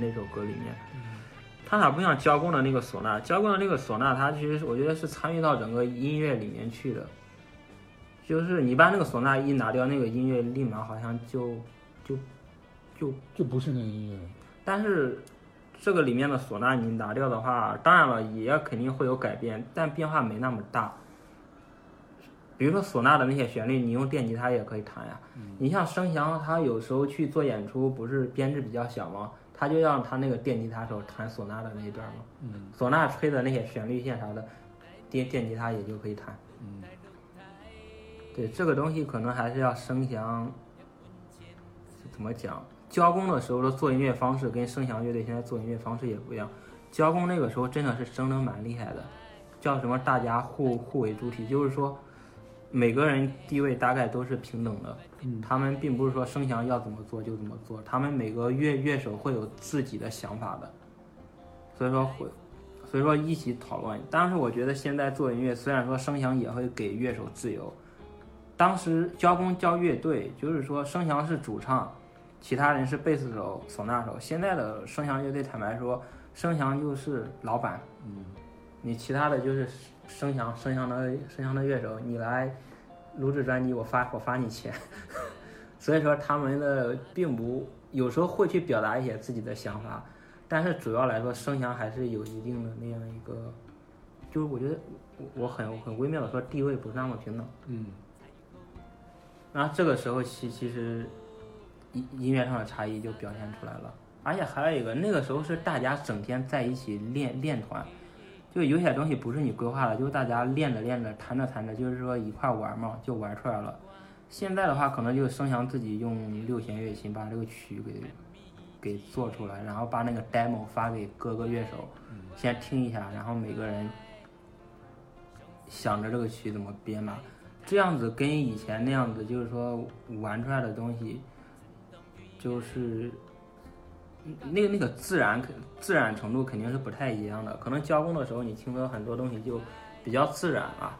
那首歌里面。它哪不像交工的那个唢呐？交工的那个唢呐，它其实我觉得是参与到整个音乐里面去的。就是你把那个唢呐一拿掉，那个音乐立马好像就就就就不是那个音乐。但是这个里面的唢呐你拿掉的话，当然了也肯定会有改变，但变化没那么大。比如说唢呐的那些旋律，你用电吉他也可以弹呀。你像声翔，他有时候去做演出，不是编制比较小吗？他就让他那个电吉他手弹唢呐的那一段嘛，嗯，唢呐吹的那些旋律线啥的，电电吉他也就可以弹，嗯，对，这个东西可能还是要声翔，怎么讲？交工的时候的做音乐方式跟声翔乐队现在做音乐方式也不一样，交工那个时候真的是争得蛮厉害的，叫什么？大家互互为主体，就是说。每个人地位大概都是平等的，他们并不是说声翔要怎么做就怎么做，他们每个乐乐手会有自己的想法的，所以说会，所以说一起讨论。当时我觉得现在做音乐，虽然说声翔也会给乐手自由，当时交工交乐队，就是说声翔是主唱，其他人是贝斯手、唢呐手。现在的声翔乐队，坦白说，声翔就是老板，嗯，你其他的就是。声响，声响的声响的乐手，你来录制专辑，我发我发你钱。所以说他们的并不有时候会去表达一些自己的想法，但是主要来说，声响还是有一定的那样一个，就是我觉得我很很微妙的说地位不是那么平等。嗯。然后这个时候其其实音音乐上的差异就表现出来了，而且还有一个那个时候是大家整天在一起练练团。就有些东西不是你规划的，就是大家练着练着，弹着弹着，就是说一块玩嘛，就玩出来了。现在的话，可能就声响自己用六弦乐器把这个曲给给做出来，然后把那个 demo 发给各个乐手，先听一下，然后每个人想着这个曲怎么编嘛。这样子跟以前那样子，就是说玩出来的东西，就是那个那个自然自然程度肯定是不太一样的。可能交工的时候你听的很多东西就比较自然啊。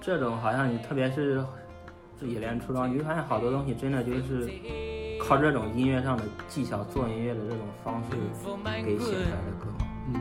这种好像你特别是冶炼出装，你会发现好多东西真的就是靠这种音乐上的技巧做音乐的这种方式给写出来的歌。嗯。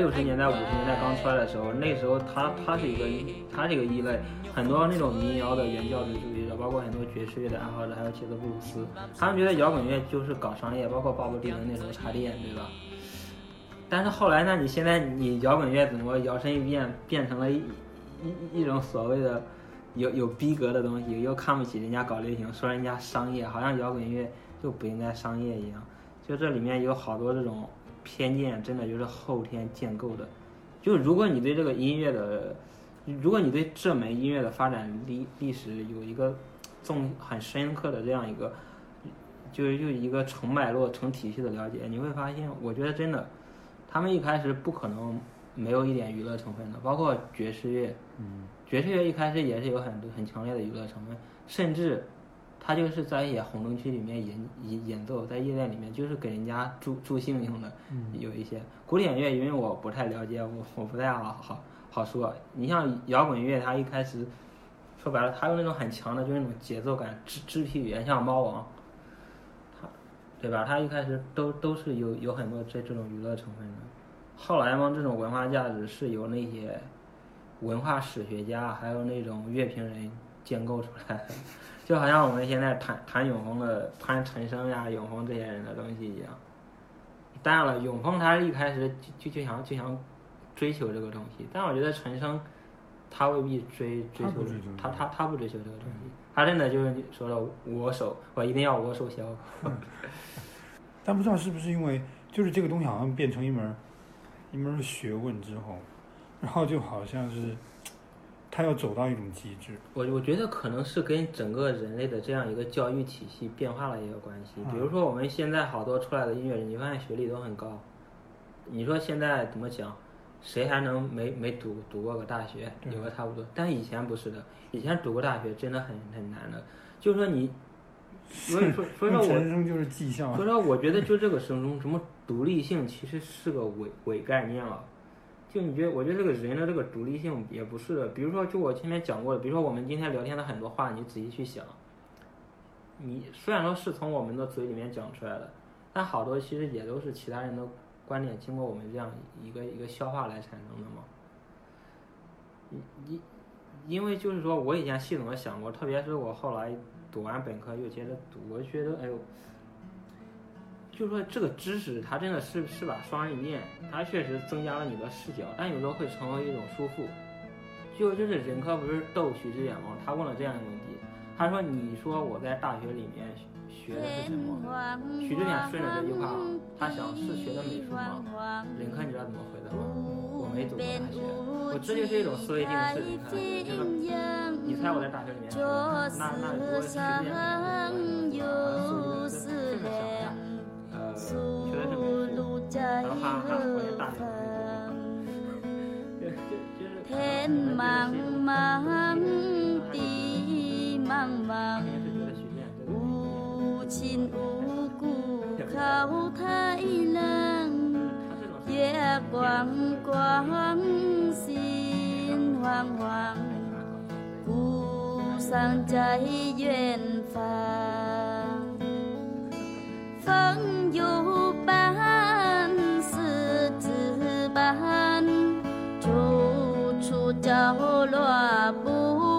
六十年代、五十年代刚出来的时候，那时候他他是一个他是一个异类，很多那种民谣的原教旨主义者，包括很多爵士乐的爱好者，还有节奏布鲁斯，他们觉得摇滚乐就是搞商业，包括鲍勃迪伦那时候插电，对吧？但是后来呢，你现在你摇滚乐怎么摇身一变，变成了一一一种所谓的有有逼格的东西，又看不起人家搞流行，说人家商业，好像摇滚乐就不应该商业一样，就这里面有好多这种。偏见真的就是后天建构的，就如果你对这个音乐的，如果你对这门音乐的发展历历史有一个纵很深刻的这样一个，就是就一个成脉络成体系的了解，你会发现，我觉得真的，他们一开始不可能没有一点娱乐成分的，包括爵士乐，嗯，爵士乐一开始也是有很多很强烈的娱乐成分，甚至。他就是在一些红灯区里面演演演奏，在夜店里面就是给人家助助兴用的，有一些古典乐，因为我不太了解，我我不太好好好说。你像摇滚乐，它一开始说白了，它用那种很强的，就是那种节奏感、肢肢体语言，像猫王，他对吧？他一开始都都是有有很多这这种娱乐成分的。后来嘛，这种文化价值是由那些文化史学家还有那种乐评人建构出来的。就好像我们现在谈谈永恒的谈陈升呀、永恒这些人的东西一样。当然了，永恒他一开始就就就想就想追求这个东西，但我觉得陈升他未必追追求他他他不追求这个东西，他真的就是说的我手，我一定要我手小。但不知道是不是因为就是这个东西好像变成一门一门学问之后，然后就好像是。他要走到一种极致，我我觉得可能是跟整个人类的这样一个教育体系变化了也有关系。比如说我们现在好多出来的音乐人，你发现学历都很高。你说现在怎么讲？谁还能没没读读过个大学？有个差不多。但以前不是的，以前读过大学真的很很难的。就是说你，所以说所以说我，所以说我觉得就这个生中什么独立性其实是个伪伪概念了。就你觉得，我觉得这个人的这个独立性也不是。比如说，就我前面讲过的，比如说我们今天聊天的很多话，你仔细去想，你虽然说是从我们的嘴里面讲出来的，但好多其实也都是其他人的观点经过我们这样一个一个消化来产生的嘛。因因为就是说我以前系统的想过，特别是我后来读完本科又接着读，我觉得哎呦。就是说，这个知识它真的是是把双刃剑，它确实增加了你的视角，但有时候会成为一种束缚。就就是任科不是逗许知远吗？他问了这样一个问题，他说：“你说我在大学里面学的是什么？”许知远顺着这句话，他想是学的美术吗？任科你知道怎么回答吗？我没读过大学。我这就是一种思维定式，你看，就是你猜我在大学里面学的，那那如果许知远没读过，思维定式，这么想一下。觉得是美术，然后哈哈，我也大学没读过，天茫茫，地茫茫，无亲无故靠太冷，月光光，心惶惶，故乡在远方。风有伴，四季伴，处处角落不。